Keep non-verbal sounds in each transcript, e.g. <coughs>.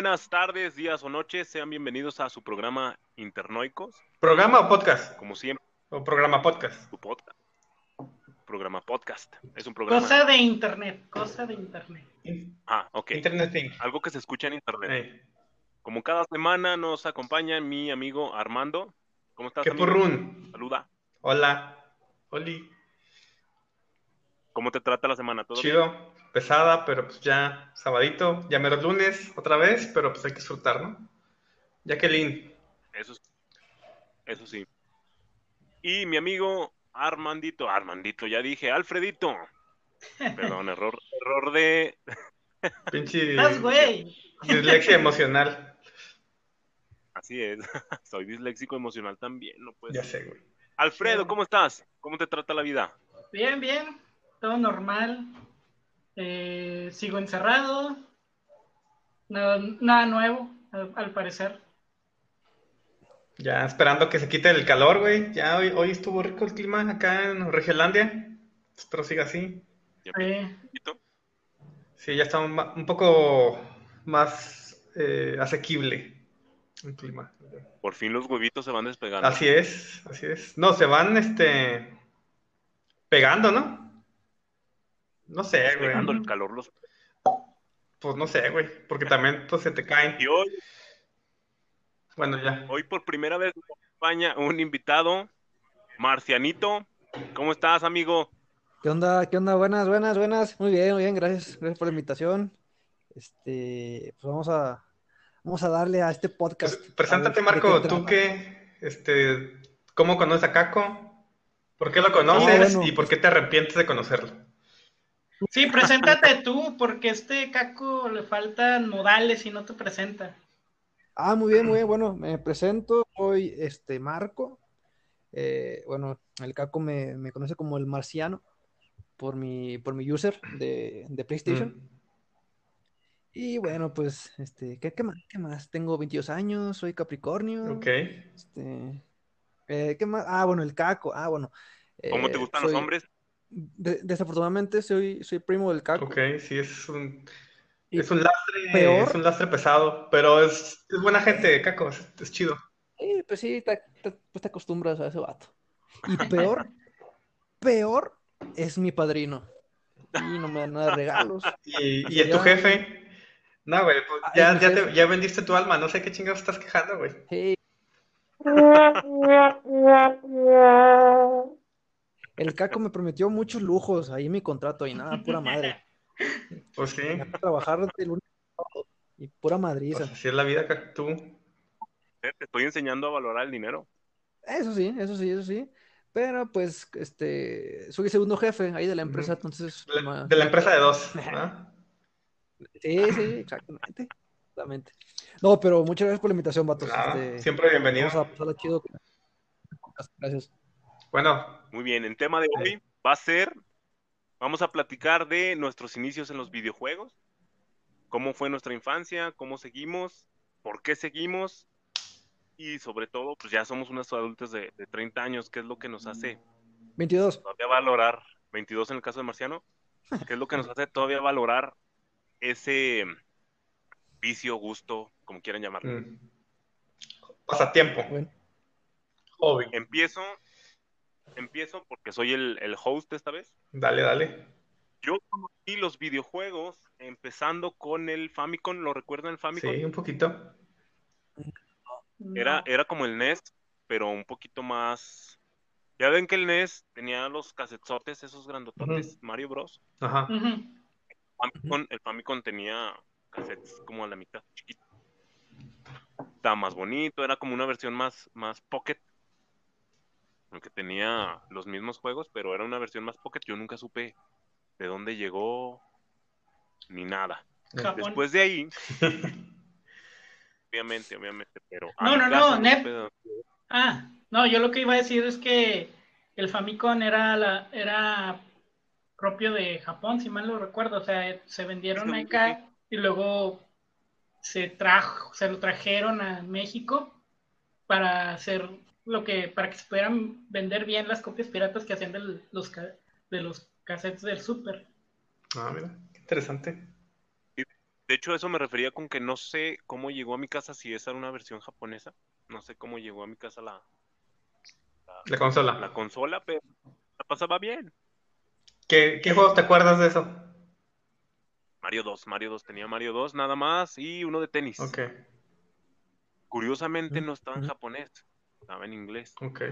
Buenas tardes, días o noches. Sean bienvenidos a su programa Internoicos. ¿Programa o podcast? Como siempre, ¿O programa podcast? su podcast. Programa podcast. Es un programa. Cosa de internet, cosa de internet. Ah, ok. Internet thing. Algo que se escucha en internet. Como cada semana nos acompaña mi amigo Armando. ¿Cómo estás, ¿Qué amigo? purrún? Saluda. Hola. Oli. ¿Cómo te trata la semana? ¿Todo bien? Pesada, pero pues ya sabadito. Ya mero lunes otra vez, pero pues hay que disfrutar, ¿no? Jacqueline. Eso, sí. eso sí. Y mi amigo Armandito, Armandito, ya dije, Alfredito. <laughs> Perdón, error, error de... <laughs> Pinche ¿Estás, güey? dislexia emocional. Así es, <laughs> soy disléxico emocional también, no puede Ya sé, güey. Alfredo, ¿cómo estás? ¿Cómo te trata la vida? Bien, bien, todo normal. Eh, sigo encerrado. Nada, nada nuevo, al, al parecer. Ya esperando que se quite el calor, güey. Ya hoy, hoy estuvo rico el clima acá en Regiolandia. Espero siga así. ¿Ya Eh, poquito? Sí, ya está un poco más eh, asequible el clima. Por fin los huevitos se van despegando. Así es, así es. No, se van, este, pegando, ¿no? No sé, güey. Pegando el calor los... Pues no sé, güey, porque también pues, se te caen. Y hoy, Bueno, ya. hoy por primera vez nos acompaña un invitado, Marcianito. ¿Cómo estás, amigo? ¿Qué onda? ¿Qué onda? Buenas, buenas, buenas. Muy bien, muy bien, gracias. Gracias por la invitación. Este, pues vamos a, vamos a darle a este podcast. Pues, preséntate, ver Marco, qué tú qué, este, ¿cómo conoces a Caco? ¿Por qué lo conoces Ah, bueno. y por qué te arrepientes de conocerlo? Sí, preséntate tú, porque este caco le faltan modales y no te presenta. Ah, muy bien, muy bien. Bueno, me presento. Soy este Marco. Eh, bueno, el Caco me, me conoce como el Marciano por mi, por mi user de, de PlayStation. Mm. Y bueno, pues, este, ¿qué, qué más? ¿Qué más? Tengo 22 años, soy Capricornio. Ok. Este, eh, ¿qué más? Ah, bueno, el Caco. Ah, bueno. ¿Cómo eh, te gustan los hombres? De- desafortunadamente soy, soy primo del Caco. Ok, sí, es un, Y es un lastre, peor- es un lastre pesado, pero es, es buena gente, Caco, es, es chido. Sí, pues sí, te, te- pues te acostumbras a ese vato. Y peor, <laughs> peor es mi padrino. Y no me dan nada de regalos. <laughs> Y, es tu jefe. No, güey, pues Ah, ya, ya, te- ya vendiste tu alma, no sé qué chingados estás quejando, güey. Sí, <laughs> el Caco me prometió muchos lujos ahí en mi contrato y nada, pura madre. <laughs> Pues sí, a trabajar de lunes y pura madriza. pues así es la vida, Caco, tú. Eh, Te estoy enseñando a valorar el dinero. Eso sí, eso sí, eso sí. Pero pues, este, soy el segundo jefe ahí de la empresa, entonces, De la, ma- de la empresa de dos, <laughs> ¿no? Sí, sí, exactamente. Exactamente. No, pero muchas gracias por la invitación, vatos. Este, siempre bienvenido. vamos a pasarla chido. Gracias. Bueno, Muy bien, el tema de hoy va a ser, vamos a platicar de nuestros inicios en los videojuegos, cómo fue nuestra infancia, cómo seguimos, por qué seguimos y sobre todo, pues ya somos unos adultos de, de 30 años, ¿qué es lo que nos hace 22. todavía valorar, 22 en el caso de Marciano, qué es lo que nos hace todavía valorar ese vicio, gusto, como quieran llamarlo? mm, pasatiempo, Bueno, hobby. Empiezo, empiezo porque soy el, el host esta vez. Dale, dale. Yo conocí los videojuegos empezando con el Famicom, ¿lo recuerdan el Famicom? Sí, un poquito. Era, era como el NES, pero un poquito más. Ya ven que el NES tenía los casetzotes, esos grandototes, Mario Bros. Ajá. Famicom- el Famicom tenía cassettes como a la mitad, chiquito. Estaba más bonito, era como una versión más, más pocket. Aunque tenía los mismos juegos, pero era una versión más pocket. Yo nunca supe de dónde llegó ni nada. Japón. Después de ahí, <laughs> obviamente, obviamente, pero No, no, no, Nep. Ah, no, yo lo que iba a decir es que el Famicom era la, era propio de Japón, si mal lo recuerdo. O sea, se vendieron Sí, acá y luego se trajo, se lo trajeron a México para hacer lo que, para que se pudieran vender bien las copias piratas que hacían del- los, de los cassettes del Super. Ah, mira, qué interesante. De De hecho, eso me refería con que no sé cómo llegó a mi casa, si esa era una versión japonesa. No sé cómo llegó a mi casa la, La consola. la consola, pero la pasaba bien. ¿Qué, qué juegos te acuerdas de eso? Mario 2, Mario 2, tenía Mario 2 nada más y uno de tenis. Ok, Curiosamente no estaba en Ujú. japonés, estaba en inglés. ok.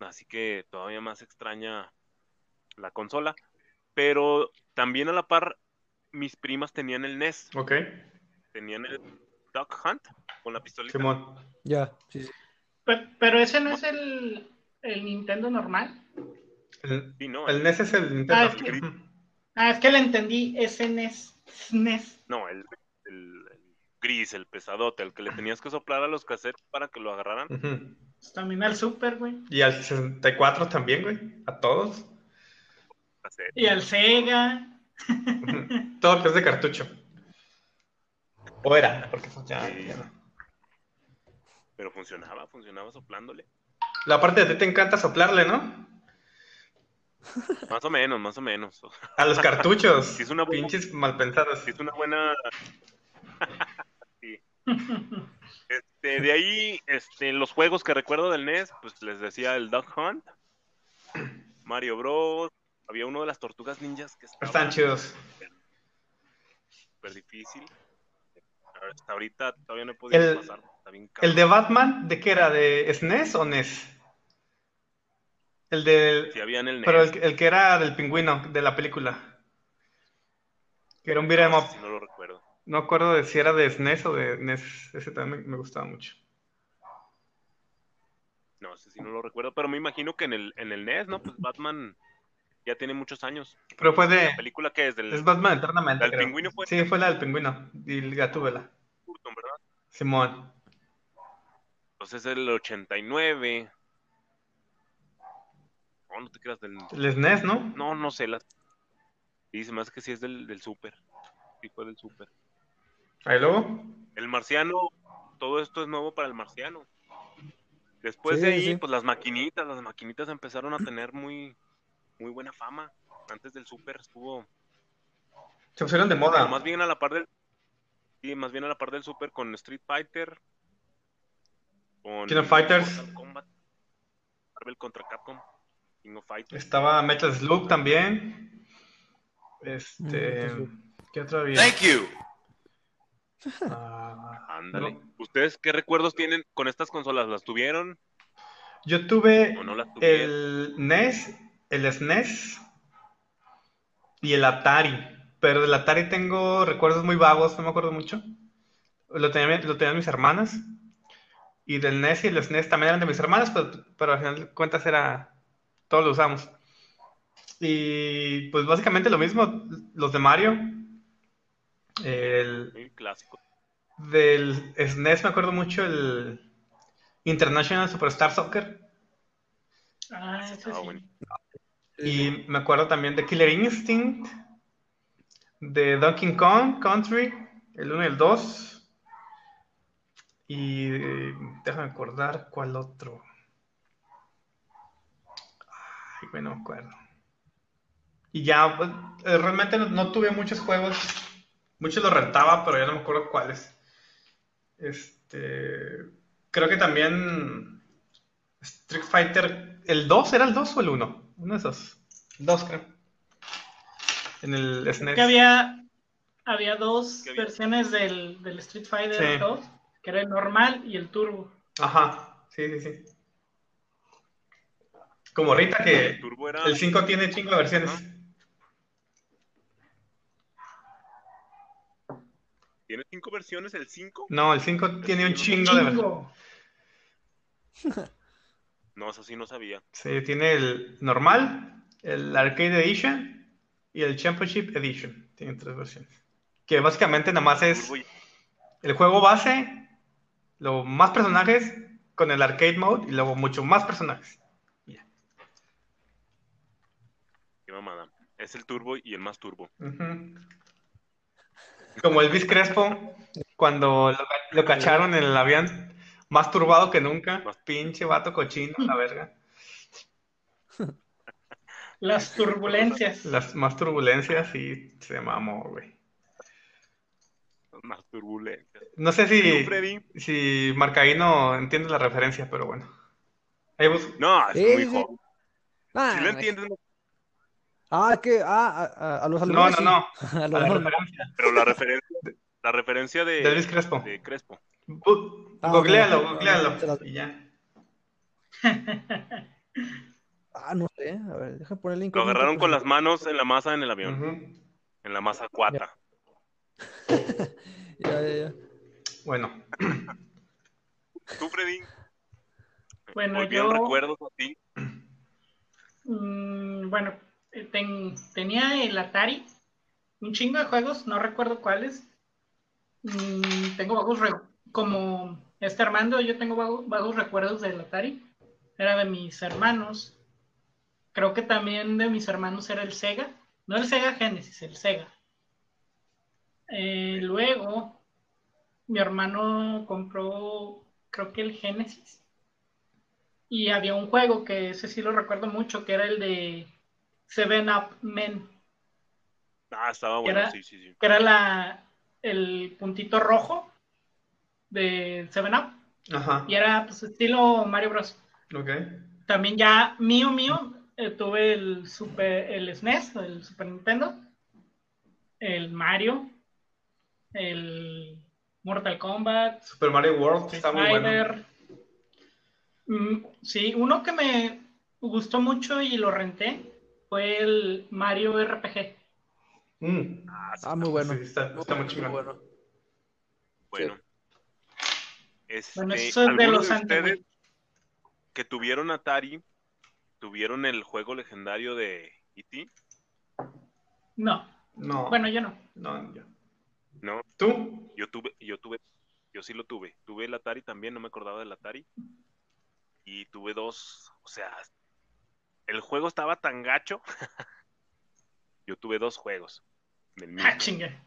Así que todavía más extraña la consola. Pero también a la par, mis primas tenían el NES, Ok, tenían el Duck Hunt con la pistolita. Simón. Ya, sí, sí. Pe- Pero ese no es el, el Nintendo normal. El, Sí, no, el NES es el Nintendo. Ah, es que-. Ah, es que le entendí, ese E NES. SNES. no, el gris, el pesadote, el que le tenías que soplar a los cassettes para que lo agarraran. Ujú. Pues También al Super, güey. Y al 64 también, güey. A todos. Y al Sega. Todo lo que es de cartucho. O era, porque pues Sí. ya no. Pero funcionaba, funcionaba soplándole. La parte de ti te encanta soplarle, ¿no? Más o menos, más o menos. A los cartuchos. <laughs> Sí, es una buena- Pinches mal pensados. Sí, es una buena. Este, de ahí, este, los juegos que recuerdo del NES, pues les decía el Duck Hunt, Mario Bros. Había uno de las tortugas ninjas que estaba Están chidos. súper difícil. Hasta ahorita todavía no he podido El- pasar. Está bien ¿El de Batman de qué era? ¿De SNES o NES? El del. Si había en el NES. Pero el, el que era del pingüino, de la película. Que era un beat'em no, up. sí no lo recuerdo. No acuerdo de si era de SNES o de NES. Ese también me, me gustaba mucho. No, ese sí no lo recuerdo. Pero me imagino que en el, en el NES, ¿no? Pues Batman ya tiene muchos años. Pero fue de. La película que es del Es Batman eternamente. ¿La del creo. pingüino fue? Sí, fue la del pingüino. Y el Gatúbela. Burton, ¿verdad? Simón. Entonces es el 89. No, no te creas del. El SNES, ¿no? No, no sé. Las... Sí, se me hace que sí es del, del Super. Sí, fue del Super. Ahí luego. El marciano, todo esto es nuevo para el marciano. Después Sí, de ahí, sí. pues las maquinitas, las maquinitas empezaron a tener muy, muy buena fama. Antes del Super estuvo Se pusieron de moda. más bien a la par del. Sí, más bien a la par del Super con Street Fighter. Con King of Fighters. Mortal Kombat, Marvel contra Capcom. King of Fighters. Estaba Metal Slug también. Este. Mm, ¿Qué otro había? Thank you. Ah, Ándale. no. ¿Ustedes qué recuerdos tienen con estas consolas? ¿Las tuvieron Yo tuve no el NES, el SNES y el Atari. Pero del Atari tengo recuerdos muy vagos, no me acuerdo mucho. Lo tenían, lo tenían mis hermanas. Y del NES y el SNES también eran de mis hermanas, pero, pero al final de cuentas era. Todos lo usamos. Y pues básicamente lo mismo, los de Mario. El, clásico. del SNES me acuerdo mucho el International Superstar Soccer. Ah, ese Estaba sí. bueno. Y me acuerdo también de Killer Instinct, de Donkey Kong Country, el 1 y el 2. Y eh, déjame acordar cuál otro. Ay, güey, no me acuerdo. Y ya, pues, eh, realmente no, no tuve muchos juegos. Muchos los rentaba, pero ya no me acuerdo cuáles. Este. Creo que también. Street Fighter. ¿El 2 era el 2 o el 1? Uno de esos. El 2, creo. En el SNES. Que había, había dos versiones del, del Street Fighter Sí. 2, que era el normal y el turbo. Ajá, sí, sí, sí. Como ahorita que El Turbo era. el 5 tiene chingo de versiones. Ajá. ¿Tiene cinco versiones el 5? No, el 5 tiene un chingo de versiones. <laughs> No, eso sí no sabía. Sí, tiene el normal, el Arcade Edition y el Championship Edition. Tiene tres versiones. Que básicamente nada más es el juego base, luego más personajes con el arcade mode y luego mucho más personajes. Qué mamada. Es el turbo y el más turbo. Ujú. Como Elvis Crespo, cuando lo, lo cacharon en el avión, más turbado que nunca. Pinche vato cochino, la verga. Las turbulencias. Las más turbulencias y se mamó, güey. más turbulentas. No sé ¿Tú, si, si Marcaíno entiende la referencia, pero bueno. Ahí No, es Sí, muy sí. joven. Ah, Si lo entiendes, no, Ah, que ah, a, a- a los No, alemanes. no, sí. no. A <laughs> A los la referencia. pero la referencia, la referencia de, De Luis Crespo. de Crespo. Bu- Ah, googlealo, no, no, googlealo. no, Y ya. <laughs> Ah, no sé. A ver, deja poner el link. Lo agarraron con las manos en la masa en el avión, en la masa cuata. <laughs> Ya, ya, ya. Bueno, ¿Tú, Freddy? Bueno, ¿Volvían yo- recuerdos a ti? Mm, bueno, ten- tenía el Atari, un chingo de juegos, no recuerdo cuáles. Mm, tengo vagos, como este Armando, yo tengo vago- vagos recuerdos del Atari. Era de mis hermanos. Creo que también de mis hermanos era el Sega. No el Sega Genesis, el Sega. Eh, luego, mi hermano compró, creo que el Genesis. Y había un juego que ese sí lo recuerdo mucho, que era el de Seven Up Men, Ah, estaba bueno, Era- sí, sí, sí. que era la, el puntito rojo de Seven Up. ajá. Y era pues estilo Mario Bros. Ok. También ya mío, mío, eh, tuve el Super, el SNES, el Super Nintendo, el Mario, el Mortal Kombat, Super Mario World está muy bueno. Mm, sí, uno que me gustó mucho y lo renté fue el Mario RPG. Mm, Ah, muy bueno. Sí, está, está muy bueno. Bueno. Este, Bueno, eso es de ¿alguno los de ustedes que tuvieron Atari tuvieron el juego legendario de E.T.? No, No, bueno, yo no. no, yo. No, ¿Tú? yo tuve, yo tuve, yo sí lo tuve. Tuve el Atari también, no me acordaba del Atari. Y tuve dos, o sea, el juego estaba tan gacho. <laughs> yo tuve dos juegos. Del mismo. Ah, chinga.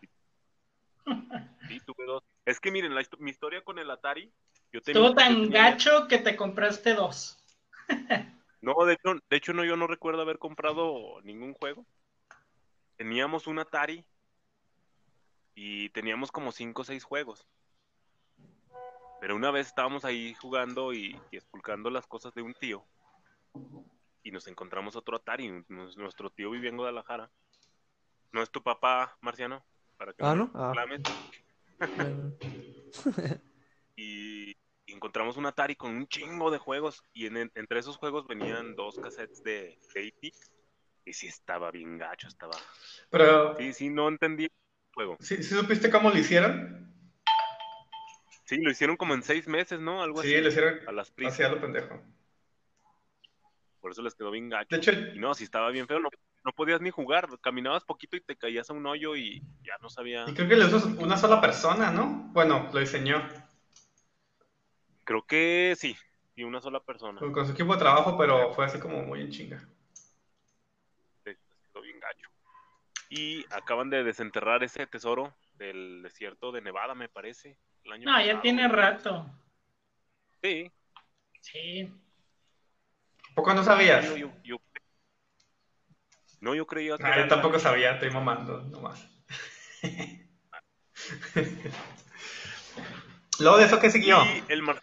Sí, tuve dos. Es que miren, la mi historia con el Atari, yo tenía, Estuvo yo tan tenía- gacho que te compraste dos. <laughs> No, de hecho, de hecho no, yo no recuerdo haber comprado ningún juego. Teníamos un Atari y teníamos como cinco o seis juegos. Pero una vez estábamos ahí jugando y, y espulcando las cosas de un tío y nos encontramos otro Atari. Nuestro tío vivía en Guadalajara. ¿No es tu papá, Marciano? Para que Ah, ¿no? Ah. <laughs> y y encontramos un Atari con un chingo de juegos y en, en- entre esos juegos venían dos cassettes de, E.T. y sí estaba bien gacho, estaba... Pero, Sí, sí, no entendí el juego. ¿sí, sí supiste cómo lo hicieron? Sí, lo hicieron como en seis meses, ¿no? Algo Sí, así. lo hicieron A las prisas. así a lo pendejo. Por eso les quedó bien gacho. De hecho, Y no, si estaba bien feo, no, no podías ni jugar. Caminabas poquito y te caías a un hoyo y ya no sabía... y creo que lo hizo una sola persona, ¿no? Bueno, lo diseñó Creo que sí, sí, una sola persona. con su equipo de trabajo, pero fue así como muy en chinga. Les quedó bien gacho. Y acaban de desenterrar ese tesoro del desierto de Nevada, me parece. El año No, ya tiene rato. Sí, Sí. ¿Poco no sabías? yo, yo- yo- No, yo creía que Ah, yo tampoco sabía, estoy mamando nomás. <laughs> Luego de eso, ¿qué siguió? Y el, mar-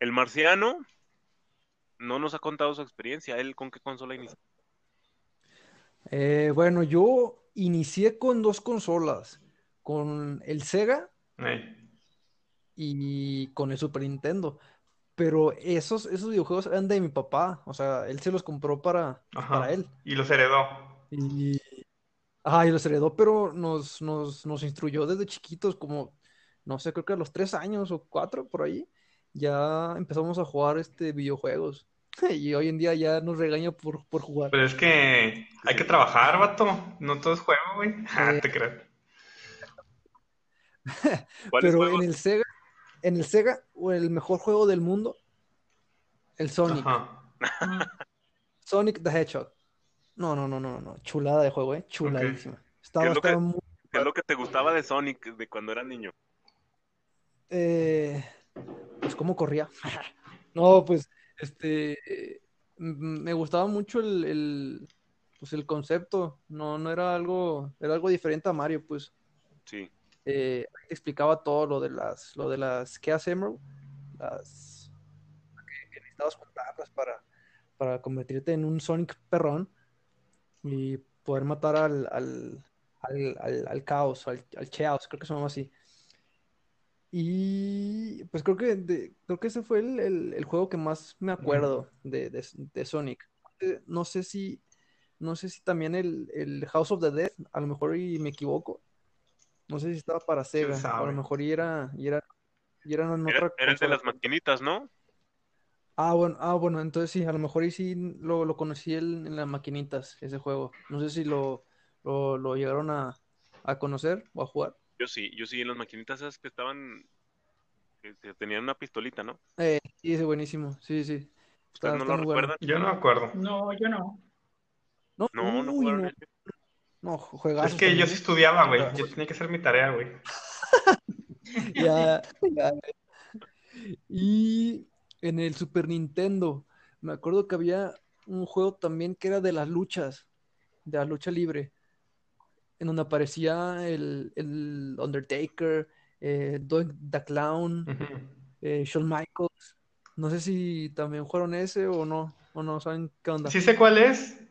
el marciano no nos ha contado su experiencia. ¿Él con qué consola inició? Eh, bueno, yo inicié con dos consolas, con el Sega y con el Super Nintendo. Pero esos, esos videojuegos eran de mi papá, o sea, él se los compró para, Ajá. para él. Y los heredó. Y, ajá, y los heredó, pero nos, nos, nos instruyó desde chiquitos, como, no sé, creo que a los tres años o cuatro, por ahí, ya empezamos a jugar este videojuegos. <laughs> Y hoy en día ya nos regaña por, por jugar. Pero es que hay que trabajar, vato. No todo es juego, güey. Ah, <laughs> Eh. te creo. ¿Cuáles Pero en el Sega, en el Sega, o el mejor juego del mundo, el Sonic. Ajá. Mm. Sonic the Hedgehog. No, no, no, no, no. Chulada de juego, eh. Chuladísima. Estaba, ¿Qué es lo que- estaba muy. ¿Qué es lo que te gustaba de Sonic de cuando era niño? eh, pues cómo corría. <laughs> No, pues, este, eh, m- me gustaba mucho el, el, pues el concepto. No, no era algo, era algo diferente a Mario, pues. Sí. Eh, explicaba todo lo de las, lo de las Chaos Emerald, las que, necesitabas juntarlas para, para convertirte en un Sonic perrón y poder matar al, al, al, al, al caos, al, al Chaos, creo que se llama así. Y pues creo que creo que ese fue el, el- juego que más me acuerdo de, de- de Sonic. No sé si, no sé si también el, el House of the Dead, a lo mejor y me equivoco. No sé si estaba para Sega, a lo mejor y era, y era, y era en otra era el de las maquinitas, ¿no? Ah, bueno, ah, bueno, entonces sí, a lo mejor y sí lo, lo conocí en, en las maquinitas, ese juego. No sé si lo, lo, lo llegaron a, a conocer o a jugar. Yo sí, yo sí, en las maquinitas esas que estaban, que, que tenían una pistolita, ¿no? Eh, sí, ese buenísimo, sí, sí. Está, ¿Ustedes no está lo bueno. recuerdan? Yo no me acuerdo. No, yo no. No, No, no uy, jugaron no. No, juegazos Es que yo sí ¿eh? estudiaba, güey. Yo tenía que hacer mi tarea, güey. <laughs> Ya, ya. Y en el Super Nintendo, me acuerdo que había un juego también que era de las luchas, de la lucha libre, en donde aparecía el, el Undertaker, eh, the Clown, eh, Shawn Michaels. No sé si también jugaron ese o no, o no saben qué onda. Sí sé cuál es,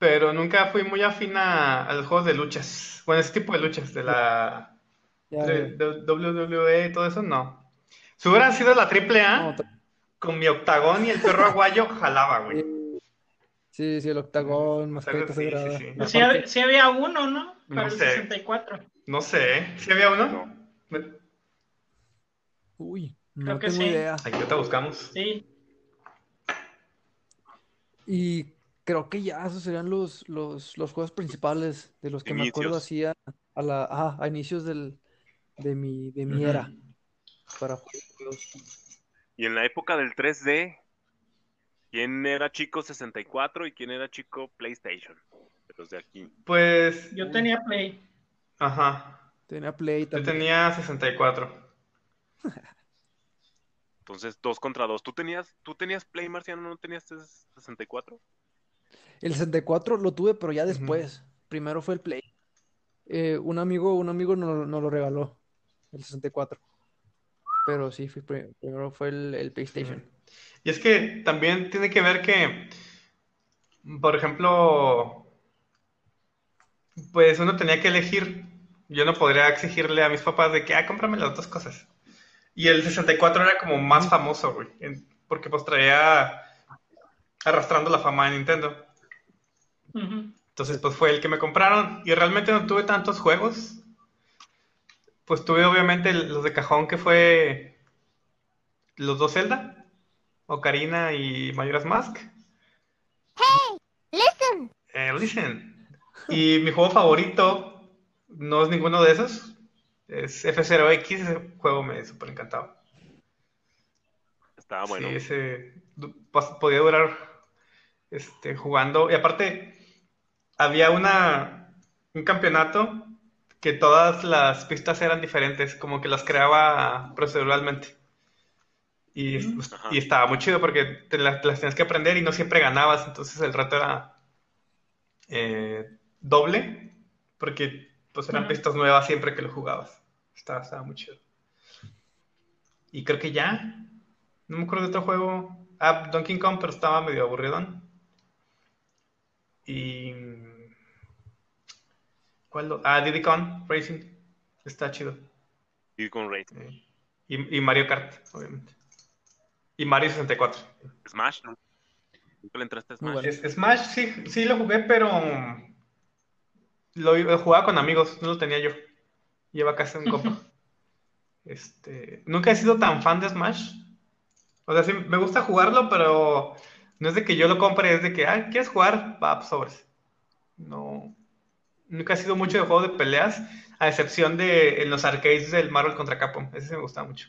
pero nunca fui muy afín a, a los juegos de luchas. Bueno, ese tipo de luchas, de la Ya, de, ya. de WWE y todo eso, no. Si hubiera sido la triple A, No, con mi octagón y el perro aguayo, jalaba, güey. Sí, sí, el octagón, mascarita Sí, sí, sagrada. sí. Sí, sí había uno, ¿no? Para No el sé. 64. No sé, ¿eh? ¿Sí había uno? No. Me- Uy, Creo no que tengo sí. idea. Aquí ahorita buscamos. Sí. Y creo que ya esos serían los, los, los juegos principales de los que me acuerdo así a, la, a inicios del, de mi, de mi era para juegos. Y en la época del 3D, ¿quién era chico 64 y quién era chico PlayStation? De los de aquí. Pues, Yo tenía Play. ajá. Tenía Play Yo también. tenía 64. Entonces, dos contra dos. ¿Tú tenías, tú tenías Play, Marciano? ¿No tenías 64? El 64 lo tuve, pero ya después. Primero fue el Play. Eh, un amigo, un amigo nos, nos lo regaló, el 64. Pero sí, fue pri- primero fue el, el PlayStation. Y es que también tiene que ver que, por ejemplo, pues uno tenía que elegir. Yo no podría exigirle a mis papás de que, ah, cómprame las dos cosas. Y el 64 era como más famoso, güey, porque pues traía arrastrando la fama de Nintendo. Entonces, pues fue el que me compraron y realmente no tuve tantos juegos. Pues tuve obviamente los de cajón que fue los dos Zelda, Ocarina y Majora's Mask. Listen. Eh, listen. Y mi juego favorito no es ninguno de esos. Es F0X, ese juego me super encantaba. Estaba bueno. Sí, ese podía durar este, jugando. Y aparte, había una, un campeonato que todas las pistas eran diferentes, como que las creaba proceduralmente. Y, pues, y estaba muy chido porque te las, te las tenías que aprender y no siempre ganabas, entonces el reto era eh, doble, porque pues eran pistas nuevas siempre que lo jugabas. Estaba, estaba muy chido. Y creo que ya. No me acuerdo de otro juego. Ah, Donkey Kong, pero estaba medio aburridón. Y. ¿Cuál? lo- Ah, Diddy Kong Racing. Está chido. Y con Ray. Eh, Y, y Mario Kart, obviamente. Y Mario 64. Smash, ¿no? Nunca le entraste a Smash. bueno. Es- Smash sí, sí lo jugué, pero. Lo, lo jugaba con amigos, no lo tenía yo. Lleva casi un compa. <laughs> Este, nunca he sido tan fan de Smash. O sea, sí, me gusta jugarlo, pero no es de que yo lo compre, es de que, ah, ¿quieres jugar? Va, pues, sobres. No. Nunca he sido mucho de juegos de peleas, a excepción de en los arcades del Marvel contra Capcom. Ese me gustaba mucho.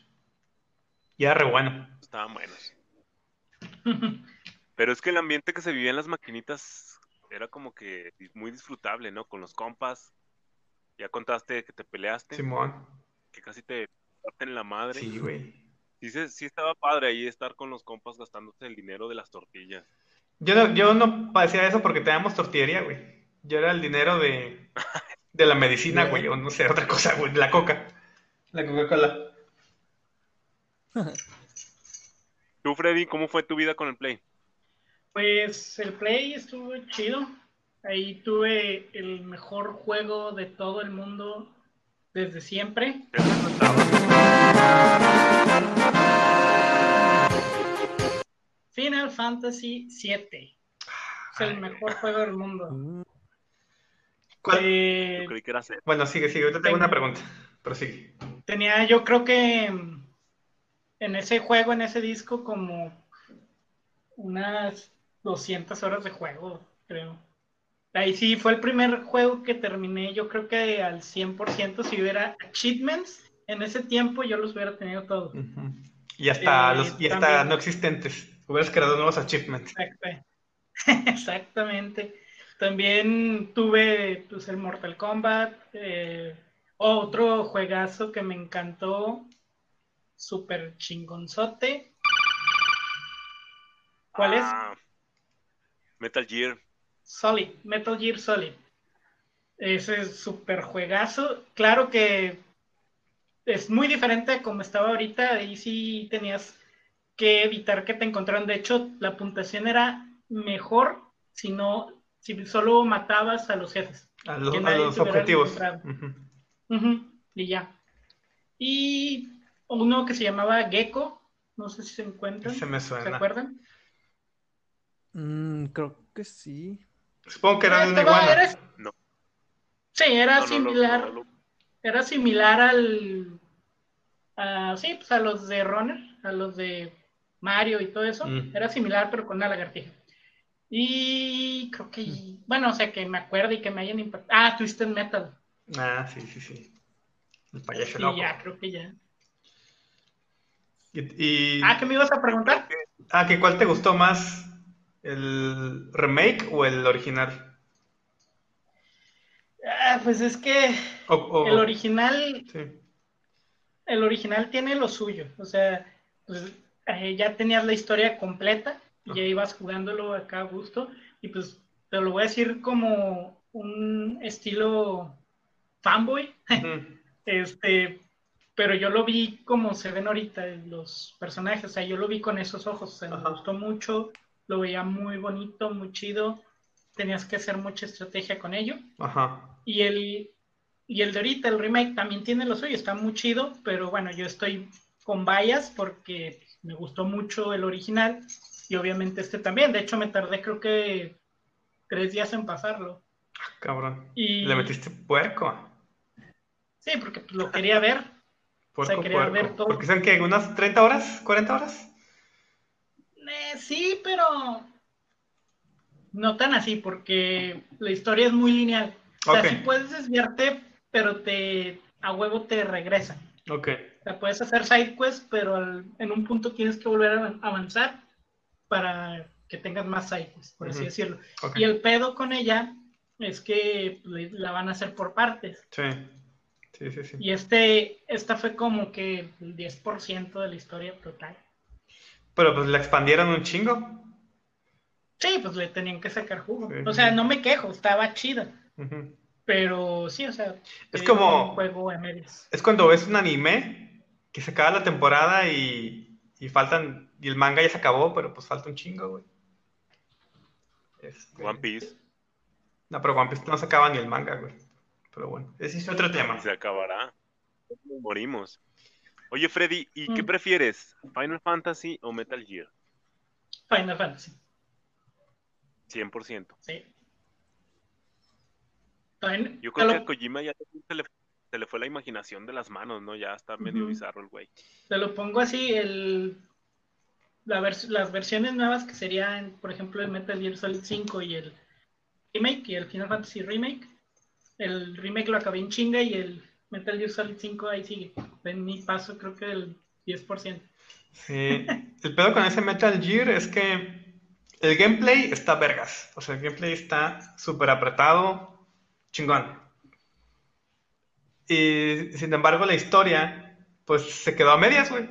Y era re bueno. Estaban buenos. Pero es que el ambiente que se vivía en las maquinitas era como que muy disfrutable, ¿no? Con los compas. Ya contaste que te peleaste, Simón. que casi te parten la madre. Sí, güey. Sí, sí estaba padre ahí estar con los compas gastándote el dinero de las tortillas. Yo no, yo no parecía eso porque teníamos tortillería, güey. Yo era el dinero de, De la medicina, güey, o no sé, otra cosa, güey, la coca. La Coca-Cola. Tú, Freddy, ¿cómo fue tu vida con el Play? Pues el Play estuvo chido. Ahí tuve el mejor juego de todo el mundo desde siempre. Final Fantasy VII. Es el mejor juego del mundo. ¿Cuál? Eh, Yo creí que era Z. Bueno, sigue, sigue. Ahorita tengo una pregunta. Pero sigue. tenía yo creo que mm, en ese juego, en ese disco, como unas 200 horas de juego, creo. Ahí sí fue el primer juego que terminé, yo creo que al 100%, si hubiera achievements, en ese tiempo yo los hubiera tenido todos. Y hasta, Eh, los, y hasta también. no existentes. Hubieras creado nuevos achievements. Exacto. <laughs> Exactamente. También tuve pues, el Mortal Kombat, eh, otro juegazo que me encantó, super chingonzote. ¿Cuál es? Ah, Metal Gear. Solid, Metal Gear Solid. Ese es súper juegazo. Claro que es muy diferente a como estaba ahorita. Ahí sí tenías que evitar que te encontraran. De hecho, la puntuación era mejor si no, si solo matabas a los jefes. A los, a objetivos. y ya. Y uno que se llamaba Gecko. No sé si se encuentran. Ese me ¿Se suena. acuerdan? mm, creo que sí. Supongo que era de una iguana. era- No. Sí, era No, no, no, similar. no, no. Era similar al. a- sí, pues a los de Runner, a los de Mario y todo eso. Mm. Era similar, pero con una lagartija. Y creo que. Bueno, o sea, que me acuerde y que me hayan impactado. Ah, Twisted Metal. Ah, sí, sí, sí. El payaso loco. ya, creo que ya. Y, y- Ah, ¿qué me ibas a preguntar? ah, que ¿cuál te gustó más? ¿El remake o el original? Ah, pues es que el original. sí. el original tiene lo suyo. O sea, pues, eh, ya tenías la historia completa y ya ibas jugándolo acá a gusto. Y pues te lo voy a decir como un estilo fanboy. <laughs> Este, pero yo lo vi como se ven ahorita los personajes. O sea, yo lo vi con esos ojos. O sea, me gustó mucho. Lo veía muy bonito, muy chido. Tenías que hacer mucha estrategia con ello. Y el, y el de ahorita, el remake, también tiene lo suyo, está muy chido, pero bueno, yo estoy con vallas porque me gustó mucho el original y obviamente este también. De hecho, me tardé creo que tres días en pasarlo. Cabrón. Y Le metiste puerco. sí, porque pues, lo quería ver. <laughs> Puerco, quería puerco. ver todo. Porque son que unas 30 horas, 40 horas. Eh, sí, pero no tan así, porque la historia es muy lineal. O sea, Ok. sí puedes desviarte, pero te a huevo te regresan. Ok. O sea, puedes hacer side quest, pero al- en un punto tienes que volver a avanzar para que tengas más side quests, por así decirlo. Y el pedo con ella es que le- la van a hacer por partes. Sí. Sí, sí, sí. Y este, esta fue como que el 10% de la historia total. Pero pues la expandieron un chingo. Sí, pues le tenían que sacar jugo. Sí. O sea, no me quejo, estaba chida. Pero sí, o sea, Es como- un juego a medias. Es cuando ves un anime que se acaba la temporada y, y faltan. Y el manga ya se acabó, pero pues falta un chingo, güey. Este, One Piece. No, pero One Piece no se acaba ni el manga, güey. Pero bueno, ese es otro tema. Se acabará. Morimos. Oye, Freddy, ¿y qué Mm. prefieres? ¿Final Fantasy o Metal Gear? Final Fantasy, 100%. sí. Yo creo que a Kojima ya se le, se le fue la imaginación de las manos, ¿no? Ya está medio Ujú. bizarro el güey. Te lo pongo así, el, la vers- las versiones nuevas que serían, por ejemplo, el Metal Gear Solid 5 y el remake y el Final Fantasy Remake. El remake lo acabé en chinga y el Metal Gear Solid 5 ahí sigue. En mi paso creo que del 10%. Sí. El pedo con ese Metal Gear es que el gameplay está vergas. O sea, el gameplay está súper apretado, chingón. Y sin embargo, la historia, pues se quedó a medias, güey.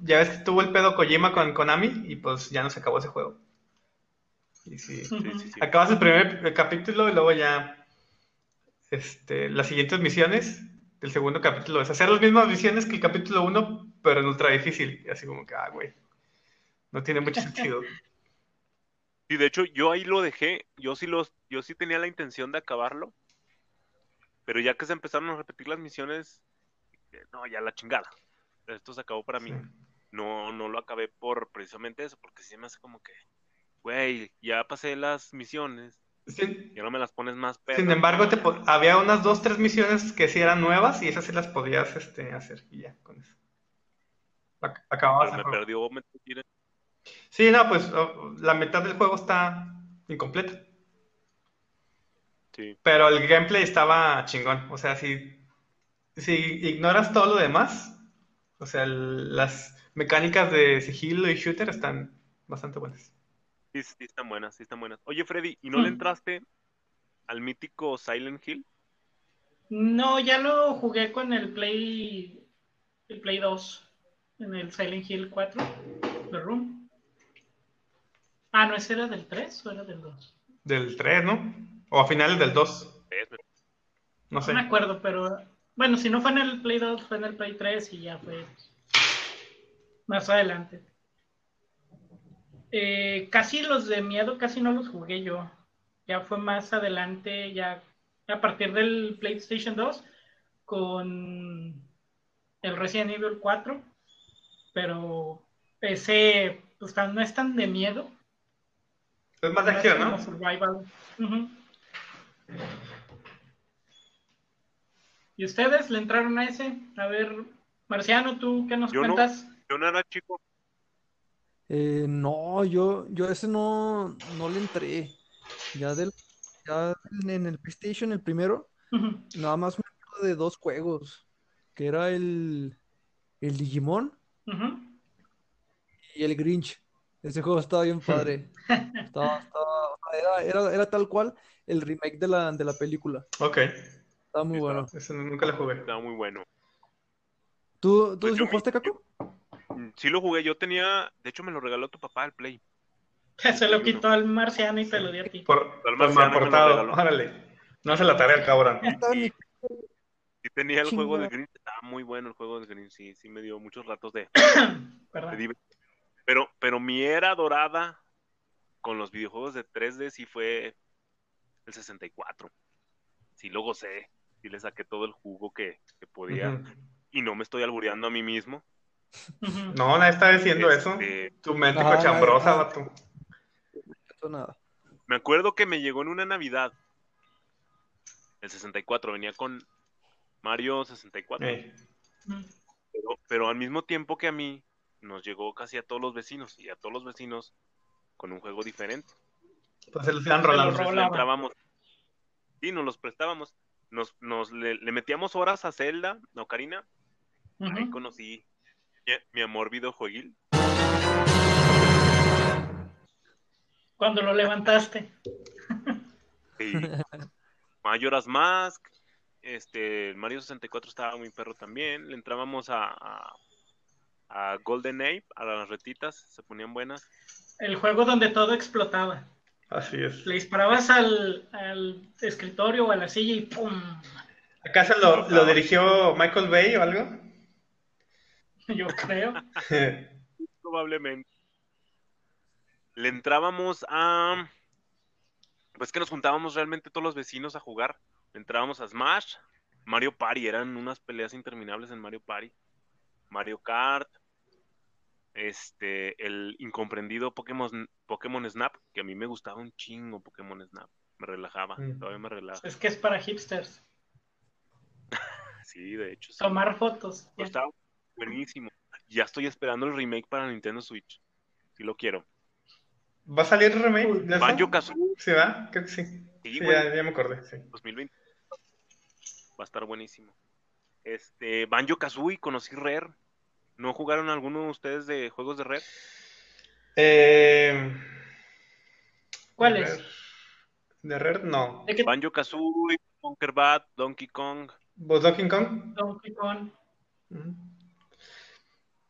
Ya ves que tuvo el pedo Kojima con Konami y pues ya no se acabó ese juego. Y sí. Sí, sí, sí. Acabas el primer capítulo y luego ya este, las siguientes misiones del segundo capítulo. Es hacer las mismas misiones que el capítulo 1, pero en ultra difícil. Y así como que, ah, güey. No tiene mucho <laughs> sentido. Sí, de hecho, yo ahí lo dejé. Yo sí los, yo sí tenía la intención de acabarlo. Pero ya que se empezaron a repetir las misiones, no, ya la chingada. Esto se acabó para mí. Sí. No, no lo acabé por precisamente eso, porque sí me hace como que, güey, ya pasé las misiones, Sin, ya no me las pones más sin perras. embargo, te había unas dos, tres misiones que sí eran nuevas y esas sí las podías este, hacer. Y ya, con eso. Ac- Acababas Pero me perdió. Sí, no, pues la mitad del juego está incompleta. Sí. Pero el gameplay estaba chingón. O sea, si, si ignoras todo lo demás, o sea, el- las mecánicas de sigilo y shooter están bastante buenas. Sí, sí están buenas, sí están buenas. Oye, Freddy, ¿y no le Hmm. entraste al mítico Silent Hill? No, ya lo jugué con el Play, el Play 2, en el Silent Hill 4, The Room. Ah, no, ese era del 3 o era del 2. Del 3, ¿no? O a finales del 2. Es- No No sé. me acuerdo, pero bueno, si no fue en el Play 2, fue en el Play 3 y ya fue más adelante. Eh, casi los de miedo, casi no los jugué yo. Ya fue más adelante, ya a partir del PlayStation 2 con el Resident Evil 4. Pero ese pues, no es tan de miedo. Es más de acción, como ¿no? survival. Ujú. ¿Y ustedes le entraron a ese? A ver, Marciano, ¿tú qué nos Yo no. cuentas? Yo no era chico, Eh, no, yo, yo a ese no, no le entré. Ya del, ya en en el PlayStation, el primero, nada más me acuerdo de dos juegos, que era el, el Digimon y el Grinch. Ese juego estaba bien padre. Estaba, estaba- era, era, era tal cual el remake de la, de la película. Ok. Estaba muy bueno. Eso nunca lo jugué. estaba muy bueno. ¿Tú, tú Pues lo jugaste, Caco? Mm, Sí lo jugué, yo tenía, de hecho me lo regaló tu papá el Play. <laughs> Se lo quitó al Marciano y te lo dio a ti. Por, Al por mal portado. Órale. No hace la tarea el cabrón. <laughs> Mi- Sí tenía el juego de. Green, estaba muy bueno el juego de Green, sí, sí me dio muchos ratos de, <coughs> de Pero, pero mi era dorada con los videojuegos de 3D sí fue el 64. Sí lo gocé, sí le saqué todo el jugo que, que podía. Y no me estoy albureando a mí mismo. No, nadie está diciendo eso. Este, Tu mente Ajá, cochambrosa, vato. eso nada. Me acuerdo que me llegó en una Navidad. El 64 venía con Mario 64. Ey. Ujú. Pero, pero al mismo tiempo que a mí, nos llegó casi a todos los vecinos. Y a todos los vecinos con un juego diferente. Pues se los iban Se rolando. los Entonces entrábamos. Sí, nos los prestábamos. Nos, nos le, le metíamos horas a Zelda, a Ocarina. Ahí conocí mi, mi amor videojueguil. Cuando lo levantaste. Sí. Majora's Mask. Este, el Mario 64 estaba muy perro también. Le entrábamos a, a, a Golden Ape, a las retitas, se ponían buenas. El juego donde todo explotaba. Así es. Le disparabas al, al escritorio o a la silla y ¡pum! ¿Acaso lo, lo dirigió Michael Bay o algo? <laughs> Yo creo. <laughs> Probablemente. Le entrábamos a. Pues que nos juntábamos realmente todos los vecinos a jugar. Le entrábamos a Smash, Mario Party, eran unas peleas interminables en Mario Party. Mario Kart, este, el incomprendido Pokémon, Pokémon Snap, que a mí me gustaba un chingo Pokémon Snap. Me relajaba, Mm. todavía me relaja. Es que es para hipsters. <laughs> Sí, de hecho. sí. Tomar fotos. Pero Está buenísimo. Ya estoy esperando el remake para Nintendo Switch. Sí lo quiero. ¿Va a salir remake de eso? Banjo Kazooie, ¿Sí va? Creo que sí. sí, Sí, güey, ya, ya me acordé, sí. 2020. Va a estar buenísimo. Este, Banjo Kazooie, conocí Rare. ¿No jugaron alguno de ustedes de juegos de Rare? Eh, ¿Cuál de Rare, no. ¿De qué Banjo Kazooie, Conker Bad, Donkey Kong. ¿Vos Donkey Kong? Donkey Kong?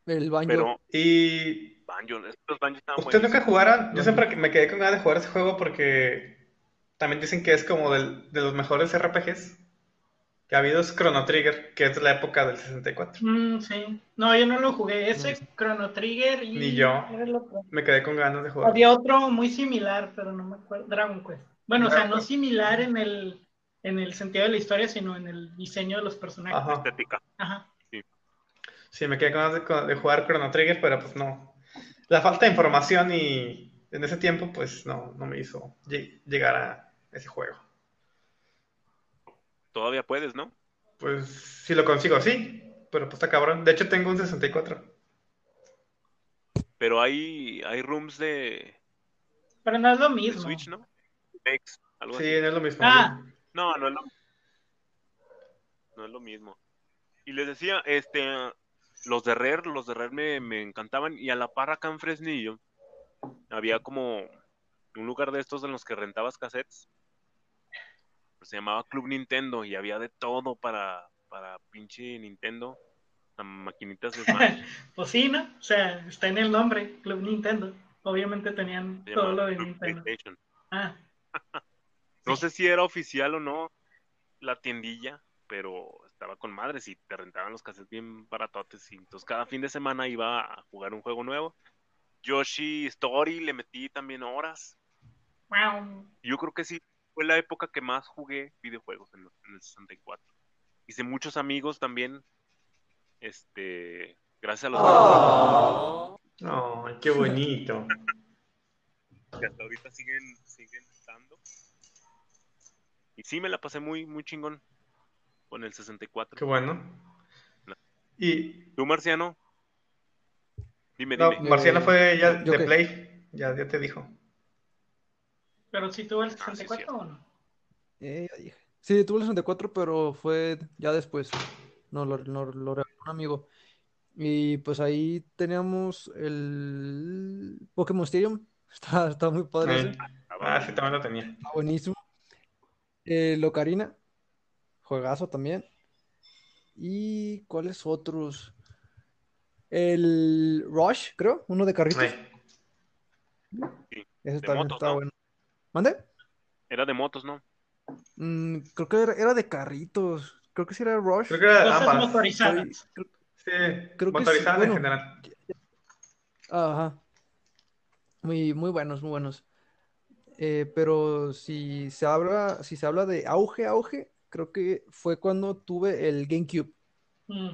El baño. Pero Y Banjo, estos Banjo estaban ¿Ustedes nunca jugaron? Yo siempre me quedé con ganas de jugar ese juego porque también dicen que es como del- de los mejores RPGs. Que ha habido es Chrono Trigger, que es la época del 64. Mm, sí. No, yo no lo jugué. Ese Chrono Trigger y. Ni yo. era el otro. Me quedé con ganas de jugar. Había otro muy similar, pero no me acuerdo. Dragon Quest. Bueno, o sea, no similar en el, en el sentido de la historia, sino en el diseño de los personajes. Ajá. Estética. Ajá. Sí, me quedé con ganas de, de jugar Chrono Trigger, pero pues no. La falta de información y en ese tiempo, pues no, no me hizo lle- llegar a ese juego. Todavía puedes, ¿no? Pues si lo consigo, sí, pero pues está cabrón. De hecho, tengo un 64. Pero hay, hay rooms de, Pero no es lo mismo. Switch, ¿no? Dex, algo Sí, así. no es lo mismo. Ah, No, no es lo No es lo mismo. Y les decía, este, los de Rare, los de Rare me, me encantaban. Y a la par acá en Fresnillo, había como un lugar de estos en los que rentabas cassettes. Pues se llamaba Club Nintendo y había de todo para, para pinche Nintendo. Las maquinitas de <laughs> Smash. pues sí, ¿no? O sea, está en el nombre, Club Nintendo. Obviamente tenían todo lo de Club Nintendo. Ah, <laughs> No sé si era oficial o no la tiendilla, pero estaba con madres y te rentaban los cassettes bien baratotes. Y entonces cada fin de semana iba a jugar un juego nuevo. Yoshi Story le metí también horas. wow. Yo creo que sí fue la época que más jugué videojuegos en, en el 64. Hice muchos amigos también. Este, gracias a los Ay, qué bonito. <laughs> que hasta ahorita siguen, siguen estando. Y sí me la pasé muy, muy chingón con el 64. Qué bueno. Y ¿Tú, Marciano? Dime, no, dime. Marciano fue ya ¿Yo de qué? Play. Ya, ya te dijo. Pero sí tuvo el sí, 64 cierto. o no? Eh, ya dije. Sí, tuve el 64, pero fue ya después. No, lo, lo, lo regaló un amigo. Y pues ahí teníamos el Pokémon Stadium. <laughs> Está, está muy padre. Eh, Ah, sí, también lo tenía. Está buenísimo. El Ocarina. Juegazo también. ¿Y cuáles otros? El Rush, creo. Uno de carritos. Eh, Ese de también motos, está ¿no? bueno. ¿Mande? Era de motos, ¿no? Mm, creo que era, era de carritos. Creo que sí era Rush. creo que era ambas. motorizadas. Estoy- creo- Sí, Creo que sí, en bueno. general. Ajá. Muy, muy buenos, muy buenos. Eh, pero si se habla, si se habla de auge, auge, creo que fue cuando tuve el GameCube. Mm.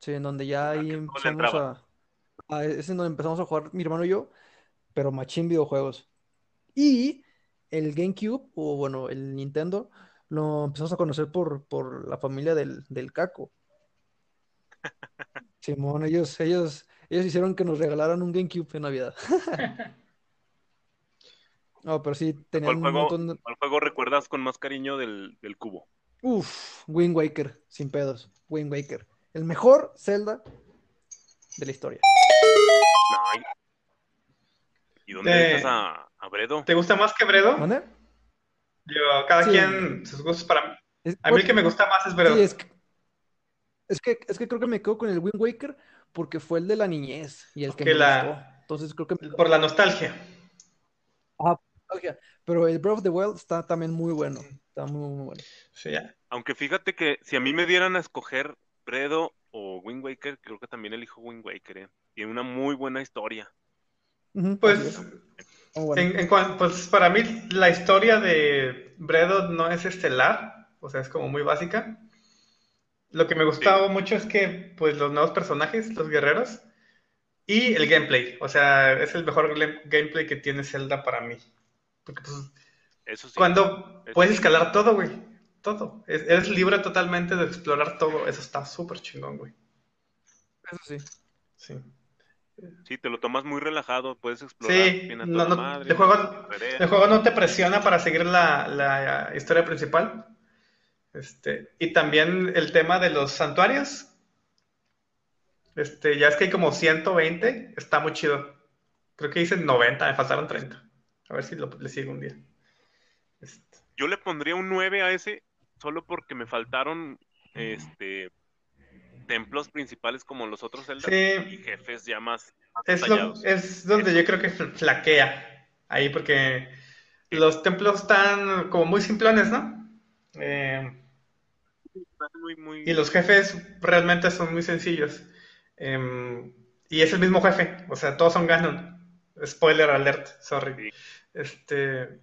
Sí, en donde ya ahí todo le empezamos a, a- es en donde empezamos a jugar mi hermano y yo, pero machín videojuegos. Y el GameCube, o bueno, el Nintendo, lo empezamos a conocer por, por la familia del, del Caco. <laughs> Simón, ellos, ellos, ellos hicieron que nos regalaran un GameCube en Navidad. <laughs> <laughs> No, pero sí, tenían ¿Cuál un juego, montón de... cuál juego recuerdas con más cariño del, del cubo? Uf, Wind Waker, sin pedos. Wind Waker. El mejor Zelda de la historia. No, y- ¿Y dónde dejas a, a Bredo? ¿Te gusta más que Bredo? ¿Mande? Yo, cada Sí. quien sus gustos para mí. Es- A mí el que me gusta más es Bredo. Sí, es que, es que, es que creo que me quedo con el Wind Waker porque fue el de la niñez y el que Que me la- gustó. Entonces creo que me Por la nostalgia. nostalgia. Pero el Breath of the Wild está también muy bueno. Está muy, muy bueno. Sí, ya. Aunque fíjate que si a mí me dieran a escoger Bredo o Wind Waker, creo que también elijo Wind Waker. ¿eh? Tiene una muy buena historia. Pues, es. Muy bueno. en, en cuan- pues para mí la historia de Bredo no es estelar, o sea, es como muy básica. Lo que me gustaba mucho es que, pues, los nuevos personajes, los guerreros, y el gameplay. O sea, es el mejor gameplay que tiene Zelda para mí. Porque, pues, Eso sí. cuando Eso puedes sí. escalar todo, güey. Todo. Es- Eres libre totalmente de explorar todo. Eso está súper chingón, güey. Eso sí. Sí. Sí, te lo tomas muy relajado, puedes explorar Sí, bien a no, toda no, madre, el juego- pelea. El juego no te presiona para seguir la, la historia principal. Este, y también el tema de los santuarios. Este, ya es que hay como 120, está muy chido. Creo que dicen 90, me faltaron 30. A ver si lo, le sigo un día. Este, Yo le pondría un 9 a ese solo porque me faltaron este templos principales como los otros Zelda y jefes ya más, es, lo- es donde yo creo que fl- flaquea ahí porque los templos están como muy simplones, ¿no? Eh, muy, muy... Y los jefes realmente son muy sencillos. Em, y es el mismo jefe, o sea, todos son Ganon. Spoiler alert, sorry. Sí. Este.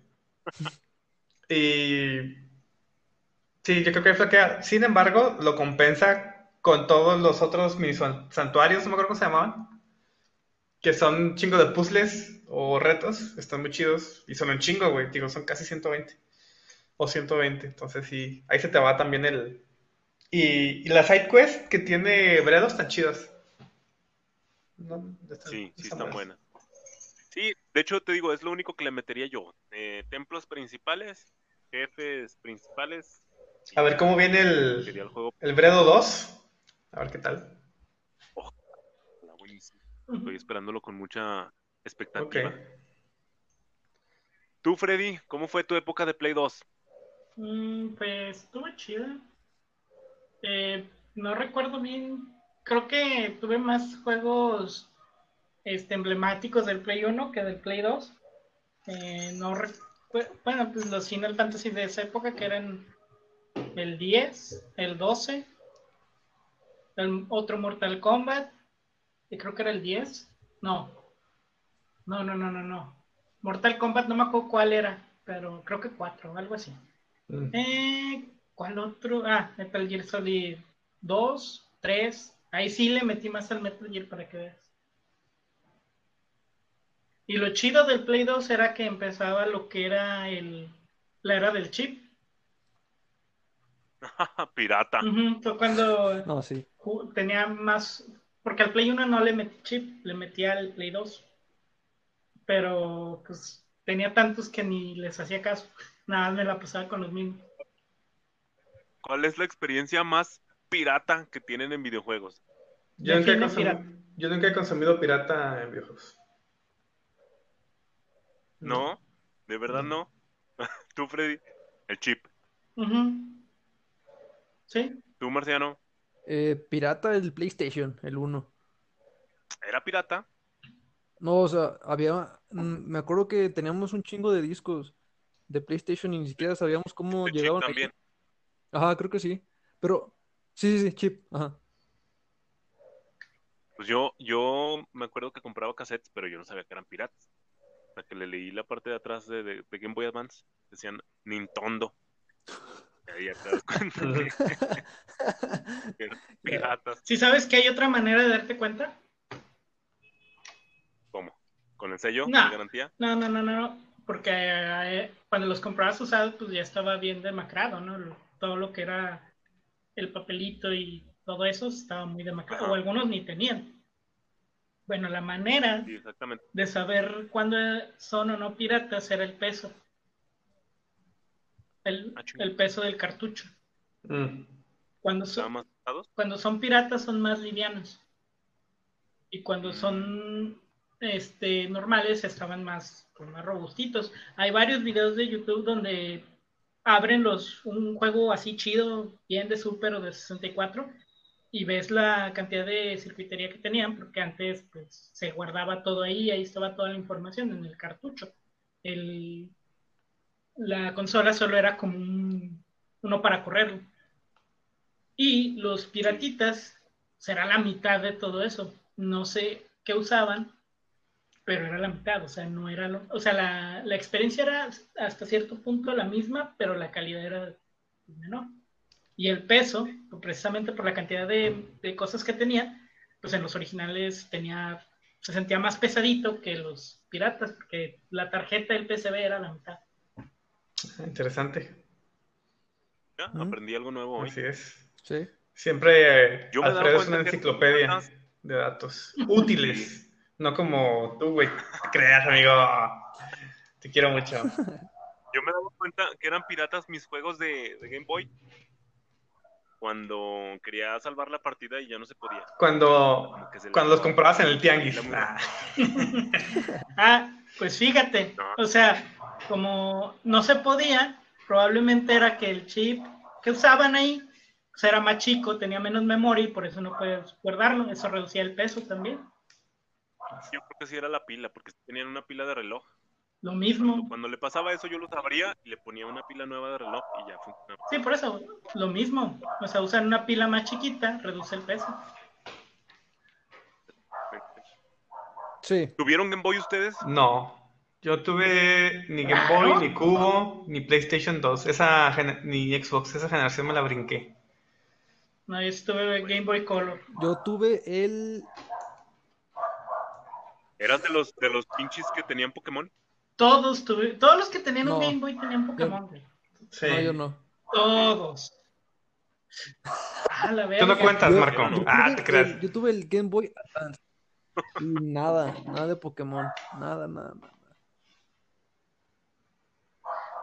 Y. Sí, yo creo que flaquea. Sin embargo, lo compensa con todos los otros mini san- santuarios, no me acuerdo cómo se llamaban. Que son un chingo de puzzles o retos. Están muy chidos. Y son un chingo, güey. Digo, son casi 120. O 120. Entonces, sí. Ahí se te va también el. Y, y las side quests que tiene Bredo están chidas. No, están- Sí, sí, están buenas. Sí, de hecho te digo, es lo único que le metería yo. Eh, templos principales, jefes principales. A ver cómo viene el, el juego el Bredo 2. A ver qué tal. la buenísimo. Estoy esperándolo con mucha expectativa. Tú, Freddy, ¿cómo fue tu época de Play 2? Mm, pues estuvo chida. Eh, no recuerdo bien. Creo que tuve más juegos este, emblemáticos del Play 1 que del Play 2. Eh, no bueno, pues los Final Fantasy de esa época que eran el 10, el 12, el otro Mortal Kombat, y creo que era el 10. No, no, no, no, no, no. Mortal Kombat no me acuerdo cuál era, pero creo que 4, algo así. Mm. Eh, ¿cuál otro? Ah, Metal Gear Solid 2, 3. Ahí sí le metí más al Metal Gear para que veas. Y lo chido del Play 2 era que empezaba lo que era el, la era del chip. <laughs> Pirata. Fue cuando No, sí. ju- tenía más. Porque al Play 1 no le metí chip, le metía al Play 2. Pero pues tenía tantos que ni les hacía caso. <laughs> Nada más me la pasaba con los mismos. ¿Cuál es la experiencia más pirata que tienen en videojuegos? Yo, nunca he consumido, pirata. yo nunca he consumido pirata en videojuegos. ¿No? ¿De verdad no? <laughs> Tú, Freddy, el chip. Sí, Tú, Marciano, Eh, pirata del PlayStation, el 1. ¿era pirata? No, o sea, había. mm, Me acuerdo que teníamos un chingo de discos de PlayStation y ni siquiera sabíamos cómo chip llegaban ahí. también. Ajá, creo que sí. Pero, sí, sí, sí, chip. Ajá. Pues yo, yo me acuerdo que compraba cassettes, pero yo no sabía que eran piratas. Hasta que le leí la parte de atrás de, de- de Game Boy Advance, decían Nintendo. Cuenta que <laughs> <laughs> piratas. ¿Sí sabes que hay otra manera de darte cuenta? ¿Cómo? ¿Con el sello No. de garantía? No, no, no, no, no, porque eh, cuando los comprabas usados, pues ya estaba bien demacrado, ¿no? Lo- Todo lo que era el papelito y todo eso estaba muy demacrado, Ajá. o algunos ni tenían. Bueno, la manera Sí, de saber cuándo son o no piratas era el peso. El, Ah, el peso del cartucho. Mm. Cuando ¿Estaban son, cuando son piratas son más livianos. Y cuando Mm. son este, normales estaban más, pues, más robustitos. Hay varios videos de YouTube donde abren los, un juego así chido, bien de Super o de 64, y ves la cantidad de circuitería que tenían, porque antes pues, se guardaba todo ahí, ahí estaba toda la información en el cartucho. El, la consola solo era como un, uno para correrlo. Y los piratitas será la mitad de todo eso. No sé qué usaban, pero era la mitad, o sea, no era o sea, la, la experiencia era hasta cierto punto la misma, pero la calidad era menor. Y el peso, precisamente por la cantidad de, de cosas que tenía, pues en los originales tenía, se sentía más pesadito que los piratas, porque la tarjeta del PCB era la mitad. Interesante. Ya. Aprendí algo nuevo hoy. Así es. Sí. Siempre eh, Yo me Alfredo es una enciclopedia de datos útiles. No como tú, güey. Te creas, amigo. Te quiero mucho. <laughs> Yo me he dado cuenta que eran piratas mis juegos de, de Game Boy. Cuando quería salvar la partida y ya no se podía. Cuando, se cuando los comprabas en el tianguis. Ah, <laughs> Ah, pues fíjate, No. o sea, como no se podía, probablemente era que el chip que usaban ahí pues, era más chico, tenía menos memoria y por eso no puedes guardarlo, eso reducía el peso también. Yo creo que sí era la pila, porque tenían una pila de reloj. Lo mismo, Cuando le pasaba eso, yo los abría y le ponía una pila nueva de reloj y ya funcionaba. sí, por eso, Lo mismo, o sea, usan una pila más chiquita, reduce el peso. Sí. ¿Tuvieron Game Boy ustedes? No. Yo tuve ni Game Boy, ni Cubo, ni PlayStation 2. Esa ni Xbox. Esa generación me la brinqué. No, yo estuve Game Boy Color. Yo tuve el. ¿Eras de los, de los pinches que tenían Pokémon? Todos tuve, todos los que tenían un No. Game Boy tenían Pokémon. güey. Sí. No, yo no. Todos. A la Tú no cuentas, Marco. yo Ah, tuve te creas. el- yo tuve el Game Boy Advance. Y nada, nada de Pokémon. Nada, nada, nada.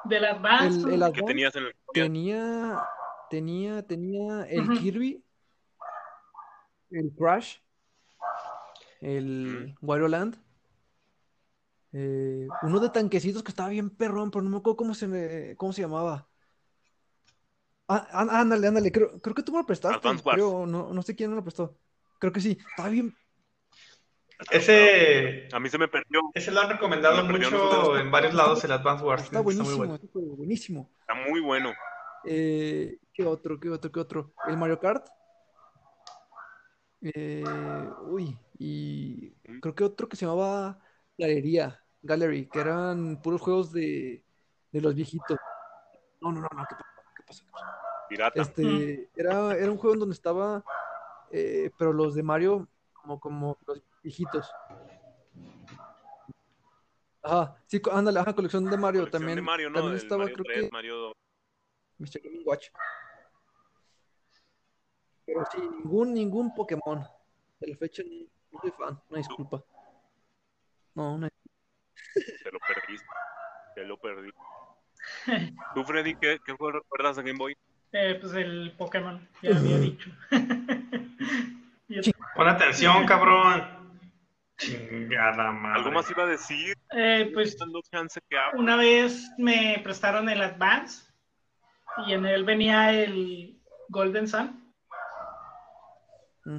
Del Advance. El, el ¿Qué Advance tenías en el tenía, tenía, tenía el. Kirby, el Crash, el Wario Land, eh, uno de tanquecitos que estaba bien perrón, pero no me acuerdo cómo se, me- cómo se llamaba. Ah, ándale, ándale, creo, creo que tú me lo prestaste, creo, no, no sé quién me lo prestó. Creo que sí, estaba bien. Ese, A mí se me perdió. ese lo han recomendado mucho nosotros. en varios lados, el Advance Wars. Está buenísimo, muy bueno. buenísimo. Está muy bueno. Eh, ¿qué otro? ¿Qué otro? ¿Qué otro? El Mario Kart. Eh, uy, y creo que otro que se llamaba Galería, Gallery, que eran puros juegos de, de los viejitos. No, no, no, no, ¿qué pasó? ¿Qué pasó? ¿Qué pasó? Pirata. Este, era, era un juego en donde estaba, eh, pero los de Mario como, como los viejitos. Ajá, sí, ándale, ajá, colección de Mario Colección también. de Mario, ¿no? También estaba, Mario creo 3, que, Mario Mr. Game Watch. Pero sí, ningún, ningún Pokémon. De la fecha no, no soy fan, una disculpa. No, una <laughs> Te lo perdiste. Te lo perdí. ¿Tú, Freddy, qué, qué juego recuerdas de Game Boy? Eh, pues el Pokémon, ya había dicho. <laughs> Pon atención, cabrón. Chingada madre. ¿Algo más iba a decir? eh, pues una vez me prestaron el Advance y en él venía el Golden Sun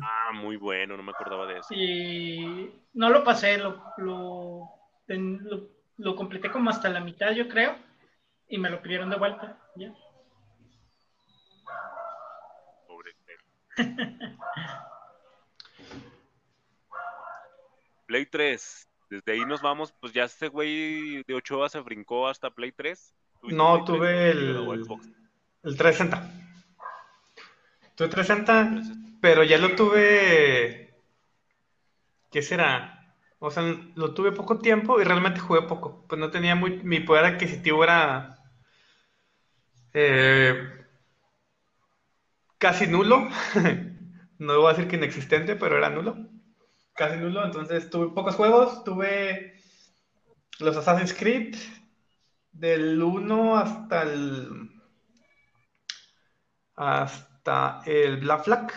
Ah, muy bueno, no me acordaba de eso. y no lo pasé, lo, lo, lo completé como hasta la mitad, yo creo, y me lo pidieron de vuelta. ya. Pobre <laughs> Play 3. Desde ahí nos vamos, pues ya este güey de Ochoa se brincó hasta Play 3. ¿Tuviste No, Play 3 tuve el- Xbox? El 360. Tuve 360, pero ya lo tuve. ¿Qué será? O sea, lo tuve poco tiempo y realmente jugué poco. Pues no tenía muy. Mi poder adquisitivo era. eh, casi nulo. <laughs> No voy a decir que inexistente, pero era nulo. Casi nulo. Entonces tuve pocos juegos. Tuve los Assassin's Creed. Del 1 hasta el hasta el Black Flag.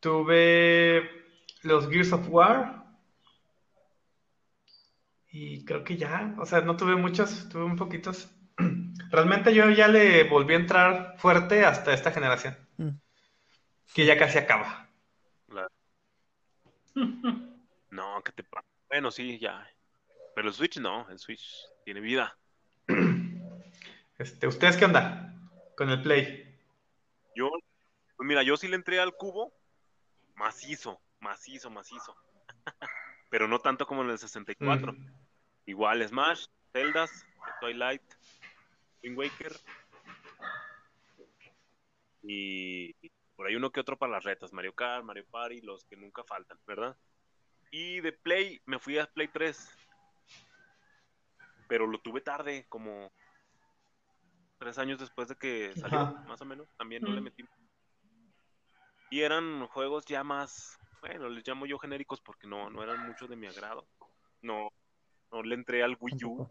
Tuve los Gears of War. Y creo que ya, o sea, no tuve muchos, tuve un poquitos. <clears throat> Realmente yo ya le volví a entrar fuerte hasta esta generación, Mm. que ya casi acaba. No, ¿qué te pasa? Bueno, sí, ya. Pero el Switch no, el Switch tiene vida. <clears throat> Este, ¿ustedes qué onda con el Play? Yo, pues mira, yo sí le entré al cubo macizo, macizo, macizo. <laughs> Pero no tanto como en el 64. Mm. Igual Smash, Zeldas, Twilight, Wind Waker. Y por ahí uno que otro para las retas, Mario Kart, Mario Party, los que nunca faltan, ¿verdad? Y de Play me fui a Play 3. Pero lo tuve tarde, como tres años después de que salió, Ajá. más o menos. También no le metí. Y eran juegos ya más, bueno, les llamo yo genéricos porque no, no eran mucho de mi agrado. No, no le entré al Wii U.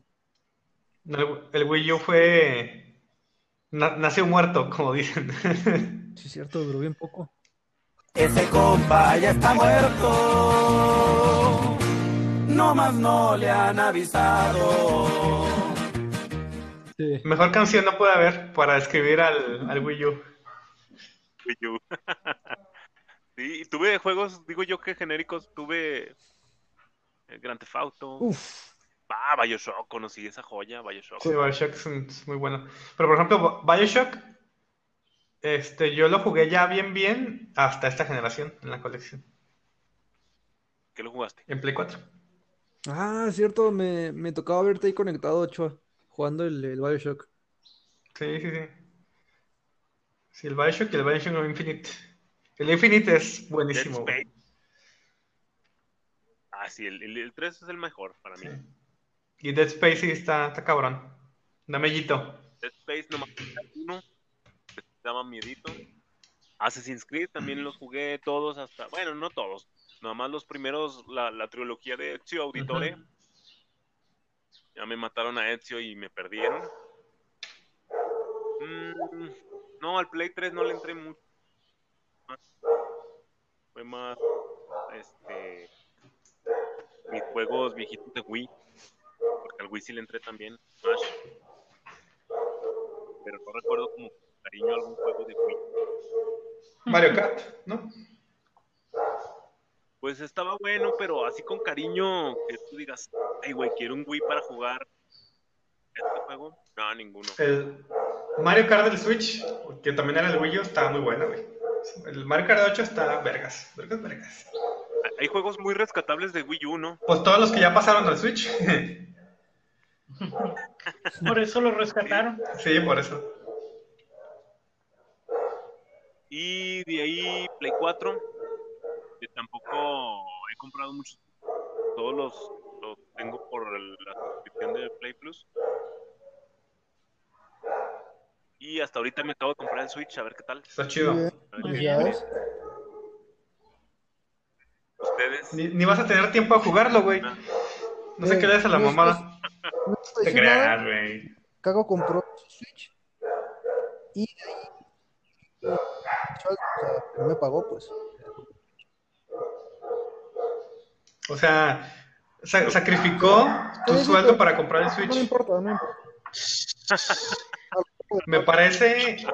El, el Wii U fue... na- nació muerto, como dicen. <laughs> Sí, es cierto, duró bien poco. Ese compa ya está muerto. No más no le han avisado. Sí. Mejor canción no puede haber para escribir al, al Wii U. Wii U. <laughs> sí, y tuve juegos, digo yo que genéricos, tuve eh, Grand Theft Auto, Uf, Ah, Bioshock, conocí esa joya, Bioshock. Sí, Bioshock es, un- es muy bueno. Pero por ejemplo, Bioshock, este, yo lo jugué ya bien bien hasta esta generación en la colección, ¿Qué lo jugaste? en Play 4. Ah, es cierto, me, me tocaba verte ahí conectado, Ochoa, jugando el, el Bioshock. Sí, sí, sí. Sí, el Bioshock y el Bioshock Infinite. El Infinite es buenísimo. Ah, sí, el, el, el 3 es el mejor para mí. Sí. Y Dead Space sí está, está cabrón. Dame mellito. Dead Space nomás uno, que se daba miedito. Assassin's Creed también los jugué todos hasta, bueno, no todos, nada más los primeros, la, la trilogía de Ezio Auditore. Ya me mataron a Ezio y me perdieron. Mm, no, al Play 3 no le entré mucho. Fue más, este, mis juegos viejitos de Wii. Porque al Wii sí le entré también. Smash. Pero no recuerdo como cariño algún juego de Wii. Mario Kart, ¿no? Pues estaba bueno, pero así con cariño que tú digas, ay güey, quiero un Wii para jugar este juego. No, ninguno. El Mario Kart del Switch, que también era el Wii U, estaba muy bueno, güey. El Mario Kart 8 está vergas. Vergas, vergas. Hay juegos muy rescatables de Wii U, ¿no? Pues todos los que ya pasaron al Switch. <laughs> Por eso lo rescataron. sí, por eso. Y de ahí Play 4, que tampoco he comprado muchos. Todos los, los tengo por el- la suscripción de Play Plus. Y hasta ahorita me acabo de comprar el Switch, a ver qué tal. Está chido. Muy bien. Ustedes. Ni, ni vas a tener tiempo a jugarlo, güey. No se Eh, quedes a la no, mamada. No Te creas, güey. Cago compró su Switch y de ahí no me pagó, pues. O sea, sa- sacrificó tu sueldo para comprar el No me Switch. importa, no me importa. Me parece,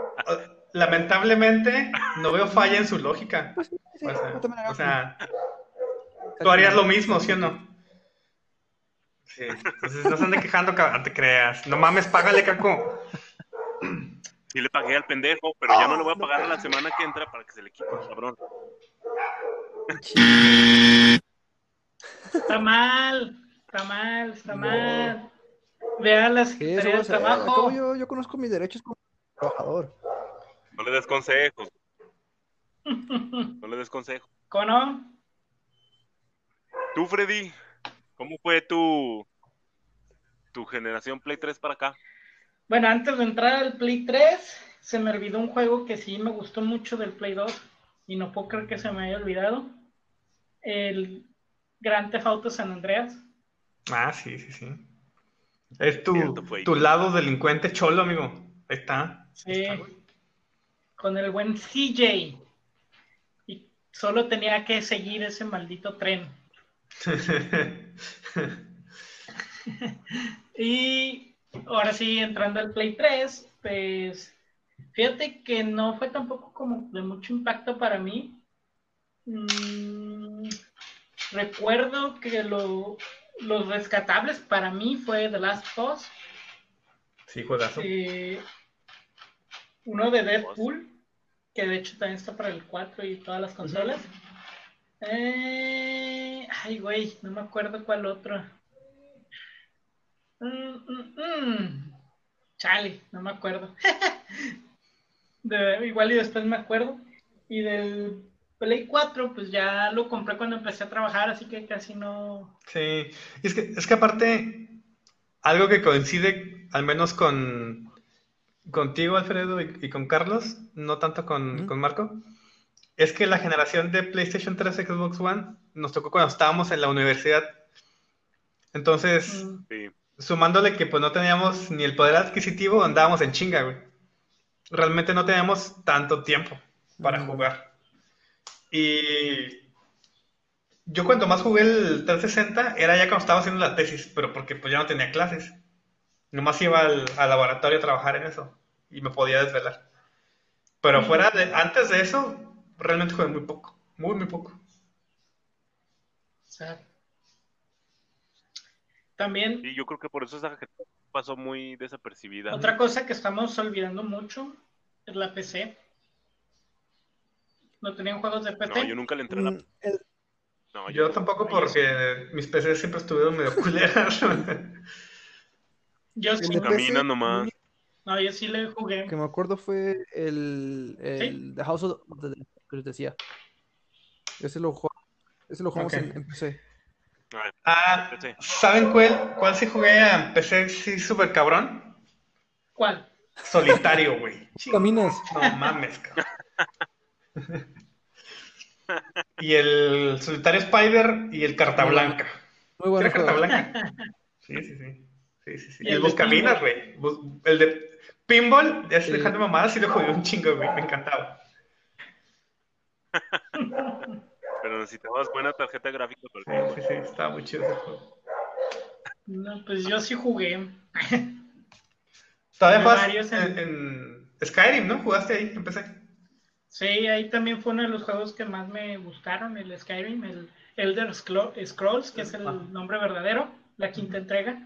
lamentablemente, no veo falla en su lógica. Pues sí, sí, O sea, o tú harías lo mismo, ¿sí o no? Sí, entonces no se ande quejando, te creas. No mames, págale, caco. Sí le pagué al pendejo, pero ya no le voy a pagar a la semana que entra para que se le quite el cabrón. Está mal, está mal, está mal. Vea la Sí, eso Secretaría voy a del Trabajo. yo, yo conozco mis derechos como trabajador. No le des consejos. No le des consejos. ¿Cómo no? Tú, Freddy, ¿cómo fue tu, tu generación Play 3 para acá? Bueno, antes de entrar al Play 3, se me olvidó un juego que sí me gustó mucho del Play 2 y no puedo creer que se me haya olvidado. El Theft Auto San Andreas. Ah, sí, sí, sí. Es tu, Cierto, tu lado delincuente cholo, amigo. Ahí está. Sí, con el buen CJ. Y solo tenía que seguir ese maldito tren. <laughs> <laughs> Y ahora sí, entrando al Play 3, pues fíjate que no fue tampoco como de mucho impacto para mí. Mm, recuerdo que lo- los rescatables para mí fue The Last of Us, Sí, juegazo. eh, uno de Deadpool, que de hecho también está para el 4 y todas las consolas. Eh, ay, güey, no me acuerdo cuál otro. Mm, mm, mm. Chale, no me acuerdo. <laughs> De- igual y después me acuerdo. Y del Play 4, pues ya lo compré cuando empecé a trabajar, así que casi no. Sí, es que, es que aparte, algo que coincide al menos con contigo, Alfredo, y, y con Carlos, no tanto con, con Marco, es que la generación de PlayStation 3 y Xbox One nos tocó cuando estábamos en la universidad. Entonces, Mm, Sí. Sumándole que pues no teníamos ni el poder adquisitivo, andábamos en chinga, güey. Realmente no teníamos tanto tiempo para jugar. Y yo cuando más jugué el 360 era ya cuando estaba haciendo la tesis, pero porque pues ya no tenía clases. Nomás iba al, al laboratorio a trabajar en eso y me podía desvelar. Pero fuera de, antes de eso, realmente jugué muy poco, muy, muy poco. exacto. También, Y yo creo que por eso esa gente pasó muy desapercibida. otra cosa que estamos olvidando mucho es la PC. ¿No tenían juegos de PC? No, yo nunca le entré a la... Mm, el- No, Yo tampoco porque mis PCs siempre estuvieron medio culeras. Yo sí. Camina nomás. No, yo sí le jugué. que me acuerdo fue el, el The House of the Dead, que les decía. Ese lo jugamos, ese lo jugamos en PC. Ah, Sí. ¿saben cuál, cuál sí jugué a PC sí súper cabrón? ¿Cuál? Solitario, güey. <laughs> Caminas. No mames, cabrón. <laughs> Y el Solitario Spider y el Carta Blanca. Muy ¿Sí bueno Carta. Blanca? Sí, sí, sí. Sí, sí, sí. Y Y el Buscaminas, güey. El de Pinball, ya Sí. dejando mamadas, sí lo jugué un chingo, güey. Me encantaba. Pero necesitabas buena tarjeta gráfica Sí, para sí, sí. Estaba muy chido ese juego. No, pues yo sí jugué. <laughs> Todavía varios en- en, en Skyrim, ¿no? Jugaste ahí, empecé. Sí, ahí también fue uno de los juegos que más me gustaron, el Skyrim, el Elder Scrolls, que es el Ah. nombre verdadero, la quinta entrega.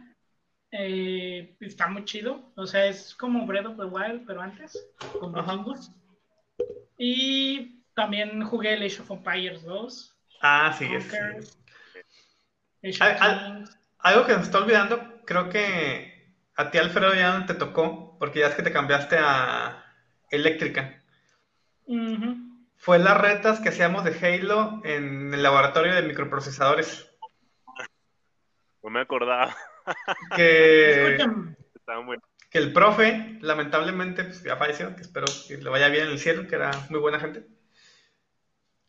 Eh, está muy chido, o sea, es como Breath of the Wild, pero antes, con vikingos. Y también jugué el Age of Empires 2, Ah, sí, es. Conquer, sí. Age Al- of al- Kings. Algo que nos está olvidando, creo que a ti, Alfredo, ya no te tocó, porque ya es que te cambiaste a eléctrica. Fue las retas que hacíamos de Halo en el laboratorio de microprocesadores. No me acordaba. Que, Escuchen, Estaban buenos. que el profe, lamentablemente, pues ya falleció, que espero que le vaya bien en el cielo, que era muy buena gente.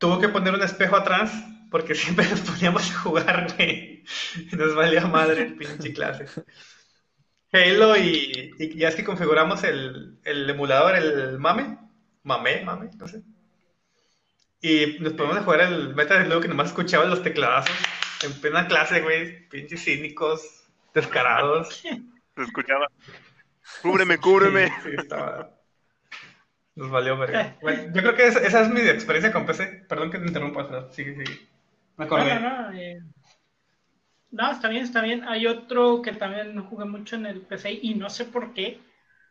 Tuvo que poner un espejo atrás, porque <laughs> siempre nos poníamos a jugar, güey. Nos valía madre el pinche clase. Halo y, y ya es que configuramos el, el emulador, el mame, mame, mame, no sé. Y nos ponemos a jugar el Metal Slug que nomás escuchaba los tecladazos en plena clase, güey, pinches cínicos, descarados. Se escuchaba. Cúbreme, cúbreme. Sí, sí, estaba. Nos valió verga. Bueno, yo creo que esa, esa es mi experiencia con PC. Perdón que te interrumpa, pero sigue, sigue. Me acordé. No, no, no. eh, no, está bien, está bien. Hay otro que también jugué mucho en el PC y no sé por qué,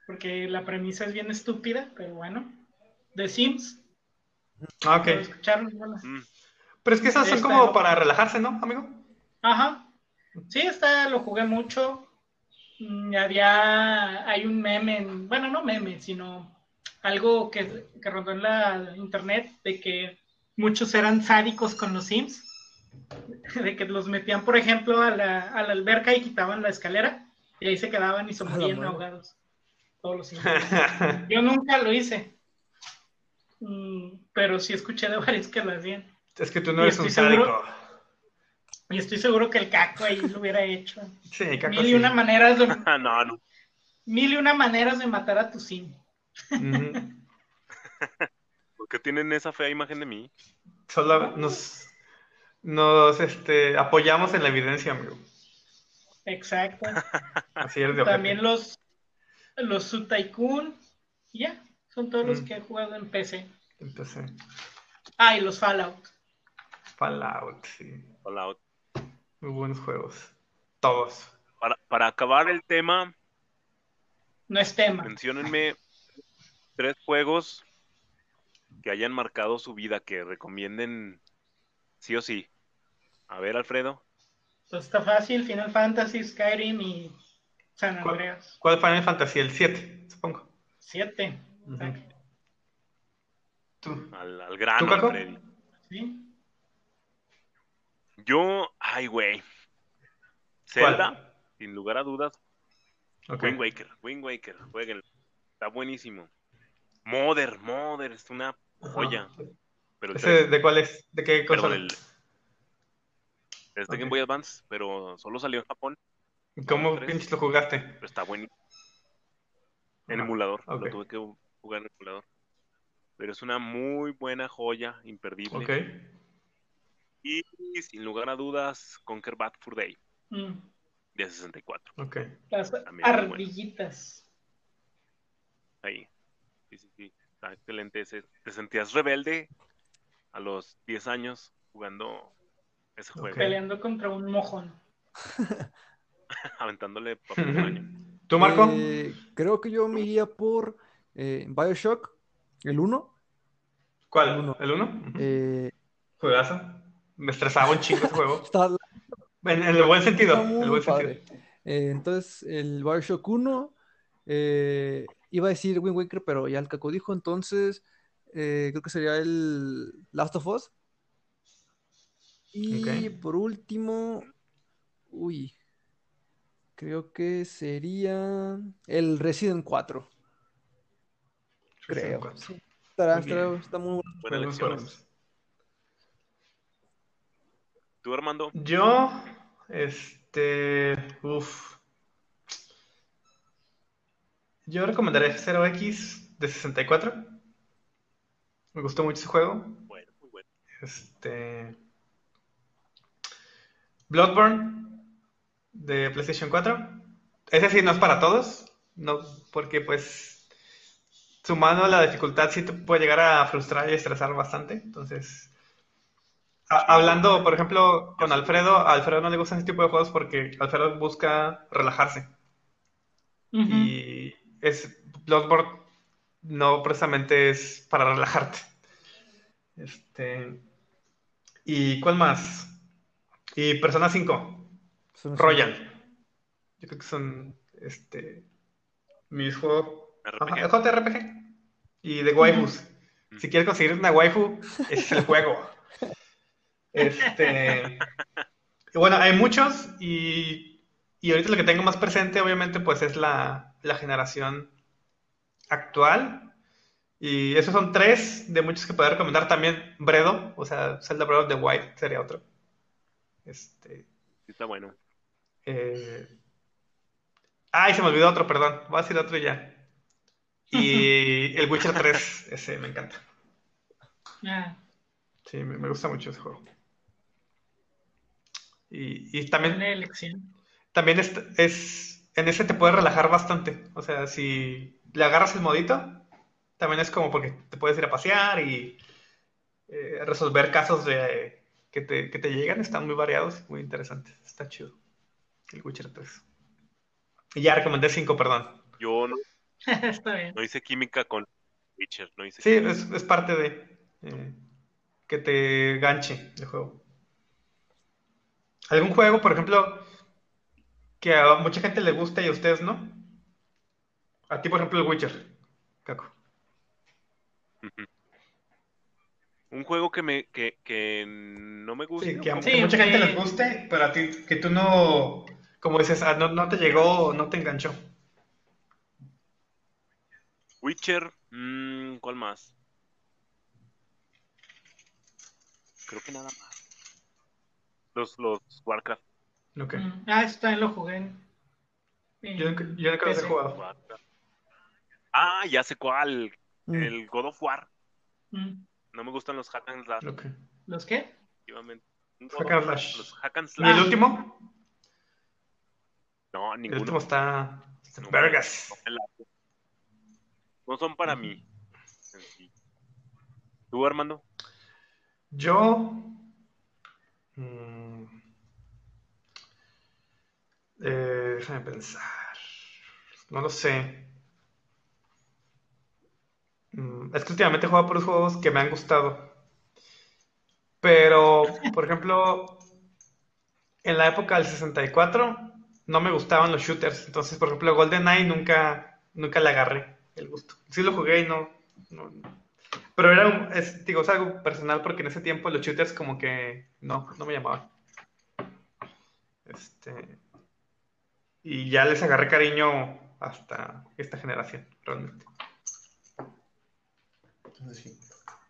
porque la premisa es bien estúpida, pero bueno. The Sims. Ah, ok. ¿lo escucharon? Bueno, Mm, Pero es que esas son como para relajarse, ¿no, amigo? Ajá. Sí, está, lo jugué mucho. Mm, Había, hay un meme, en- bueno, no meme, sino algo que, que rondó en la internet de que muchos eran sádicos con los Sims. De que los metían, por ejemplo, a la, a la alberca y quitaban la escalera y ahí se quedaban y se morían ahogados. Todos los Sims. <laughs> Yo nunca lo hice. Mm, pero sí escuché de varios que lo hacían. es que tú no Y eres un seguro- sádico. Y estoy seguro que el caco ahí lo hubiera hecho. Sí, caco, Mil y sí. una maneras de, <laughs> no, no. mil y una maneras de matar a tu sim. <laughs> ¿Por qué tienen esa fea imagen de mí? Solo nos, nos este, apoyamos en la evidencia, amigo. Exacto. <laughs> Así de ojete. También los, los Su Tycoon. y Ya, son todos los Mm. que he jugado en PC. Entonces, Ah, y los Fallout. Fallout, sí. Fallout. Muy buenos juegos. Todos. Para, para acabar el tema, No es tema. menciónenme tres juegos que hayan marcado su vida, que recomienden sí o sí. A ver, Alfredo. Pues está fácil, Final Fantasy, Skyrim y San ¿Cuál? Andreas. ¿Cuál Final Fantasy? El 7, supongo. 7. Ujú. Tú. Al, al grano. Freddy. ¿Sí? Yo, ay, güey. ¿Cuál? Zelda, sin lugar a dudas. Ok. Wind Waker, Wind Waker, jueguenlo. Está buenísimo. Mother, Mother, es una joya. Pero el ¿Ese tres- de cuál es? ¿De qué el, es de Ok. Game Boy Advance, pero solo salió en Japón. ¿Cómo pinches lo jugaste? Pero está buenísimo. En emulador, lo tuve que jugar en emulador. Pero es una muy buena joya, imperdible. Ok. Y sin lugar a dudas, Conquer Bad Fur Day Mm, de 64. Ok. Las ardillitas. Ahí. Sí, sí, sí. Está excelente ese. Te sentías rebelde a los 10 años jugando ese juego. Ok. Peleando contra un mojón. <laughs> aventándole papel de baño. ¿Tú, Marco? Eh, creo que yo me iría por eh, Bioshock, el 1. ¿Cuál? el uno. ¿El 1? Eh, <laughs> Juegazo. Me estresaba un chingo ese juego. <laughs> está, En, en el buen sentido. el buen sentido. Eh, entonces, el Bioshock 1, eh, iba a decir Wind Waker, pero ya el Caco dijo, entonces eh, creo que sería el Last of Us. Y Ok. por último, uy, creo que sería el Resident 4, creo. Resident Sí, estará, Muy estará- está muy bueno. Buenas. ¿Tú, Armando? Yo, este, uff. Yo recomendaré 0x de 64. Me gustó mucho ese juego. Bueno, muy bueno. Este. Bloodborne de PlayStation 4. Ese sí no es para todos. No, porque pues sumando la dificultad sí te puede llegar a frustrar y estresar bastante. Entonces, a- hablando, por ejemplo, con Alfredo, a Alfredo no le gustan ese tipo de juegos porque Alfredo busca relajarse. Y es Bloodborne no precisamente es para relajarte. Este. ¿Y cuál más? Y Persona 5, Son así. Royal. Yo creo que son este mis juegos. RPG. Ajá, JRPG. Y de waifus. Si quieres conseguir una waifu, ese es el juego. Este. Y bueno, hay muchos y, y ahorita lo que tengo más presente, obviamente, pues es la, la generación actual. Y esos son tres de muchos que puedo recomendar. También Bredo, o sea, Zelda Breath of the Wild sería otro. Este. Sí, está bueno. Eh... Ay, se me olvidó otro, perdón. Voy a decir otro ya. Y <laughs> el Witcher 3, ese me encanta. Ah, Sí, me, me gusta mucho ese juego. Y, y también, también es, es- en ese te puedes relajar bastante. O sea, si le agarras el modito, también es como porque te puedes ir a pasear y eh, resolver casos de, que te, que te llegan. Están muy variados, muy interesantes. Está chido. El Witcher 3. Y ya recomendé 5, perdón. Yo no, <laughs> Está bien. no hice química con Witcher, no hice Sí, química. es, es parte de eh, que te ganche el juego. ¿Algún juego, por ejemplo, que a mucha gente le gusta y a ustedes no? A ti, por ejemplo, el Witcher, Caco. Un juego que me que, que no me gusta. Sí, que a, Sí, mucha gente les guste, pero a ti, que tú no, como dices, ah, no, no te llegó, no te enganchó. Witcher, mm, ¿cuál más? Creo que nada más. Los, los Warcraft. Ok. Mm, Ah, eso también lo jugué en, en Yo, yo nunca los he jugado. Ah, ya sé cuál. Mm. El God of War. Mm, No me gustan los hack and slash. ¿Los qué? efectivamente. Hack and slash. Los hack and ¿Y el slash. último? No, El ninguno. último está... No, Vergas. no son para mí. ¿Tú, Armando? Yo. mm, eh, déjame pensar. No lo sé. Mm, es que últimamente he jugado por los juegos que me han gustado. Pero, por ejemplo, en la época del 64 no me gustaban los shooters. Entonces, por ejemplo, GoldenEye nunca, nunca le agarré el gusto. Sí lo jugué y no, pero era un- digo, es algo personal porque en ese tiempo los shooters como que no, no me llamaban. Este, y ya les agarré cariño hasta esta generación, realmente. Entonces, sí.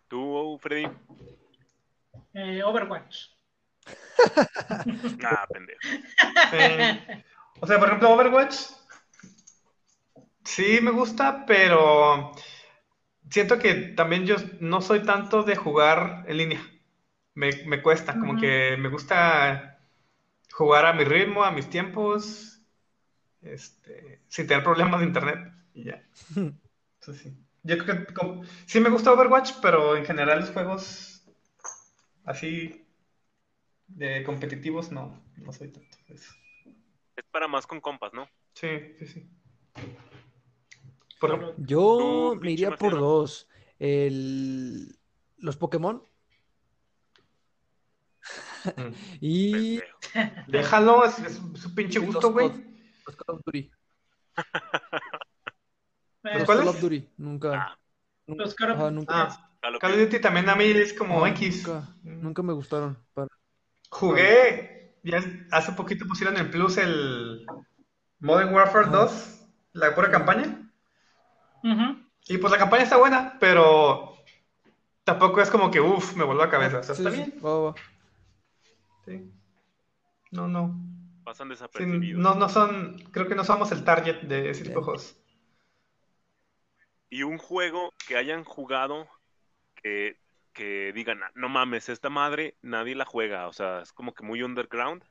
¿Tú, Freddy? Eh, Overwatch. <laughs> Ah, pendejo. Sí. O sea, por ejemplo, Overwatch sí me gusta, pero siento que también yo no soy tanto de jugar en línea. Me, me cuesta, como que me gusta jugar a mi ritmo, a mis tiempos, este, sin tener problemas de internet y ya. <laughs> Sí. Yo creo que como- sí me gusta Overwatch, pero en general los juegos así de competitivos no, no soy tanto. Es para más con compas, ¿no? Sí, sí, sí. Por ejemplo, Yo me iría por dos. El... Los Pokémon mm, <laughs> y déjalo, es, es su pinche gusto, güey. Los Call of Duty. <laughs> Los cuáles? Call of Duty. Nunca. Ah. nunca- Los Call of- nunca, Ah, Call of Call of Duty. Duty también a mí es como no, X. Nunca, nunca me gustaron. para- Jugué, ya hace poquito pusieron en Plus el Modern Warfare Ah. 2, la pura campaña. Ujú. Y pues la campaña está buena, pero tampoco es como que, uff, me voló la cabeza. O sea, Sí, está sí, bien. va, va. Sí. No, no. Pasan Sí, desapercibidos. no, no son, creo que no somos el target de ese tipo de Bien. juegos. Y un juego que hayan jugado que, que digan, no mames, esta madre nadie la juega. O sea, es como que muy underground,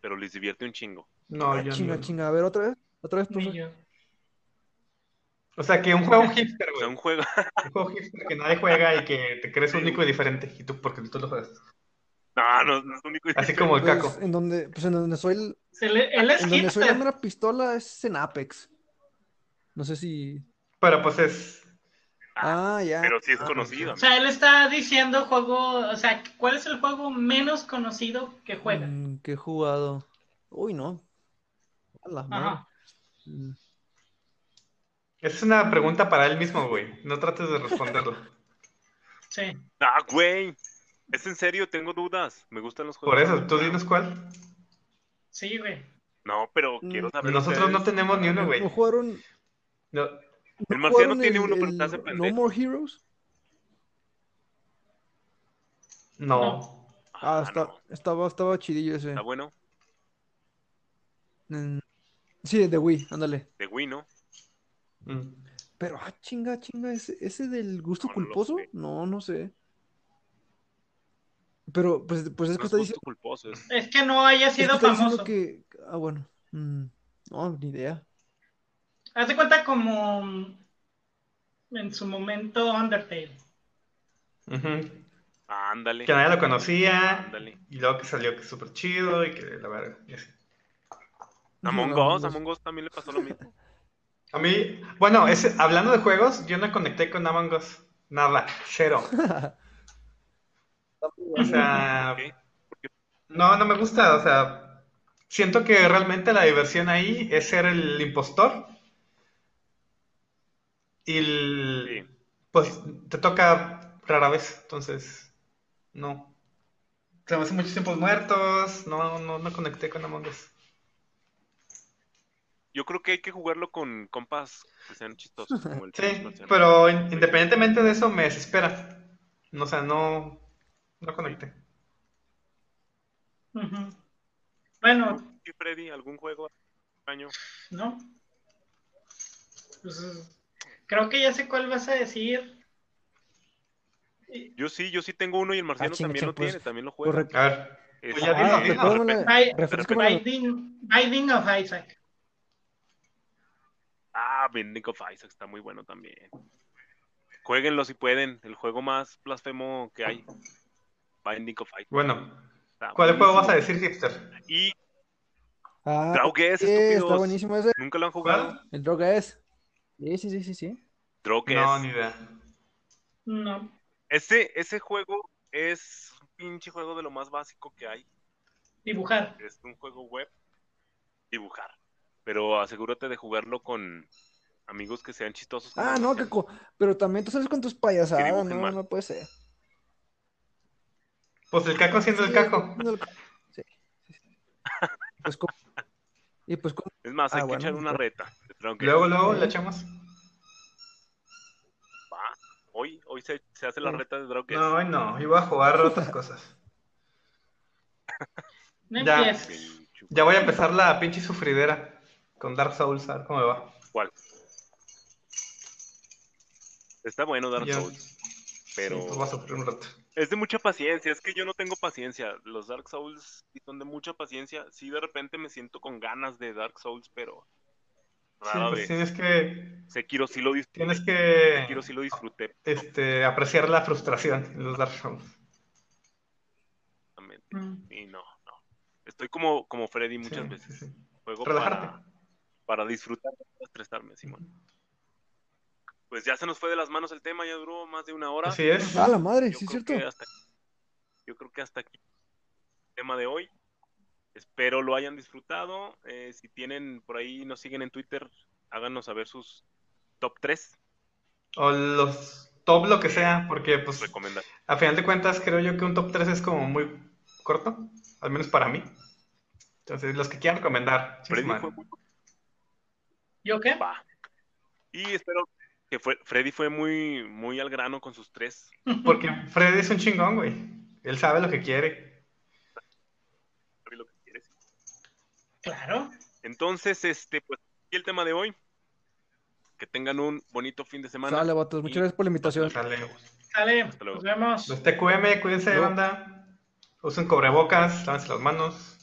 pero les divierte un chingo. No, Ah, yo chinga, no. chinga. A ver, otra vez. Otra vez, profe. O sea, que un juego hipster, O sea, güey. un juego. Un juego hipster que nadie juega y que te crees único y diferente. Y tú, porque tú lo juegas. No, no, no es único. Así como el Pues, caco. en donde, pues en donde soy el, Se le- él es en donde soy la mera pistola es en Apex. No sé si. Pero pues es. Ah, ya. Pero sí es Ah, conocido. O sea, él está diciendo juego, o sea, ¿cuál es el juego menos conocido que juega? Mm, ¿Qué he jugado? Uy, no. A la. Ajá. Mm. Es una pregunta para él mismo, güey. No trates de responderlo. Sí. Ah, güey. Es en serio, tengo dudas. Me gustan los juegos. Por eso, tú dinos cuál. Sí, güey. No, pero Mm, quiero saber. Nosotros no tenemos ni uno, güey. ¿No jugaron, No. no El marciano tiene el- uno, pero el te hace No. More Heroes? No. Ah, Ah, está, no. estaba, estaba chidillo ese. Está bueno. Mm, Sí, de Wii, ándale. De Wii, ¿no? Mm. Pero, ah, chinga, chinga, ese, ese del gusto No, no lo culposo, no, no sé. Pero, pues, pues es que No es está diciendo, culposo. Es... Es que no haya es que sido famoso. que, ah, bueno, mm, no, ni idea. Haz de cuenta como mm, en su momento Undertale. Ujú. Ándale. Que nadie lo conocía. Ándale. Y luego que salió que es súper chido y que la verdad. y así. Among No, Us, Among Us también le pasó lo mismo. A mí, bueno, ese, hablando de juegos, yo no conecté con Among Us. Nada, cero. <laughs> O sea, no, no me gusta. O sea, siento que realmente la diversión ahí es ser el impostor. Y el- Sí. pues te toca rara vez, entonces no. Se me hacen muchos tiempos muertos, no, no, no conecté con Among Us. Yo creo que hay que jugarlo con compas que sean chistosos, como el Sí, pero in- independientemente de eso me desespera. O sea, no, no conecté. Ujú. Bueno, ¿Y Freddy, algún juego año? ¿no? Pues, creo que ya sé cuál vas a decir. Yo sí, yo sí tengo uno y el marciano Ah, también lo tiene, pues, también lo juega. correcto. A ver, Es- pues ya dilo, Ah, Binding of Isaac. Ah, Binding of Isaac está muy bueno también. Jueguenlo si pueden, el juego más blasfemo que hay. Binding of Isaac. Bueno, Está ¿cuál juego vas a decir, hipster? Y Ah, Drogues, sí, está estúpidos. buenísimo ese. ¿Nunca lo han jugado? ¿Cuál? El droga es. Sí, sí, sí, sí, sí. Drogues. No, ni idea. No. Ese, ese juego es un pinche juego de lo más básico que hay. Dibujar. Es un juego web. Dibujar. Pero asegúrate de jugarlo con amigos que sean chistosos. Ah, no. Caco. Pero también tú sabes con tus payasadas, no, mal. no puede ser. Pues el caco haciendo el Sí, caco. el ca- sí, sí, sí. Pues como- Y pues como- Es más, hay Ah, que bueno, echar una reta. Luego, luego le echamos. Va. Hoy, hoy se, se hace la reta de Drogues. No, hoy no, iba a jugar otras <laughs> cosas. No Ya. empieces. Ya voy a empezar la pinche sufridera con Dark Souls, a ver cómo me va. ¿Cuál? Está bueno Dark. Souls, pero Sí, pues voy a sufrir un rato. Es de mucha paciencia. Es que yo no tengo paciencia. Los Dark Souls son de mucha paciencia. Sí, de repente me siento con ganas de Dark Souls, pero Sí, rara pues vez. tienes que, Sekiro sí lo disfruté. tienes que Sekiro sí lo disfruté. este, apreciar la frustración en los Dark Souls. exactamente. Mm. Y no, no. Estoy como, como Freddy muchas sí, veces. sí. juego Relajarte. para, para disfrutar, para estresarme, Simón. Pues ya se nos fue de las manos el tema, ya duró más de una hora. Así es. Ah, la madre, Yo sí, es creo cierto. que hasta yo creo que hasta aquí el tema de hoy. Espero lo hayan disfrutado. Eh, si tienen por ahí, nos siguen en Twitter, háganos saber sus top 3 O los top, lo que sea, porque pues recomendaciones. a final de cuentas creo yo que un top 3 es como muy corto, al menos para mí. Entonces, los que quieran recomendar. Muy ¿Yo qué? va. Y espero que fue, Freddy fue muy, muy al grano con sus tres. <laughs> Porque Freddy es un chingón, güey. Él sabe lo que quiere. Freddy, lo que quieres. Claro. Entonces, este, pues, y el tema de hoy. Que tengan un bonito fin de semana. Sale, vatos. Muchas gracias por la invitación. Sale. Sale, Hasta luego. nos vemos. Los TQM, cuídense, No. banda. Usen cobrebocas, lávense las manos.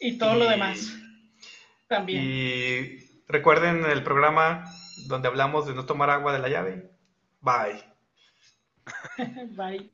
Y todo lo demás. También. Y recuerden el programa donde hablamos de no tomar agua de la llave. Bye. <laughs> Bye.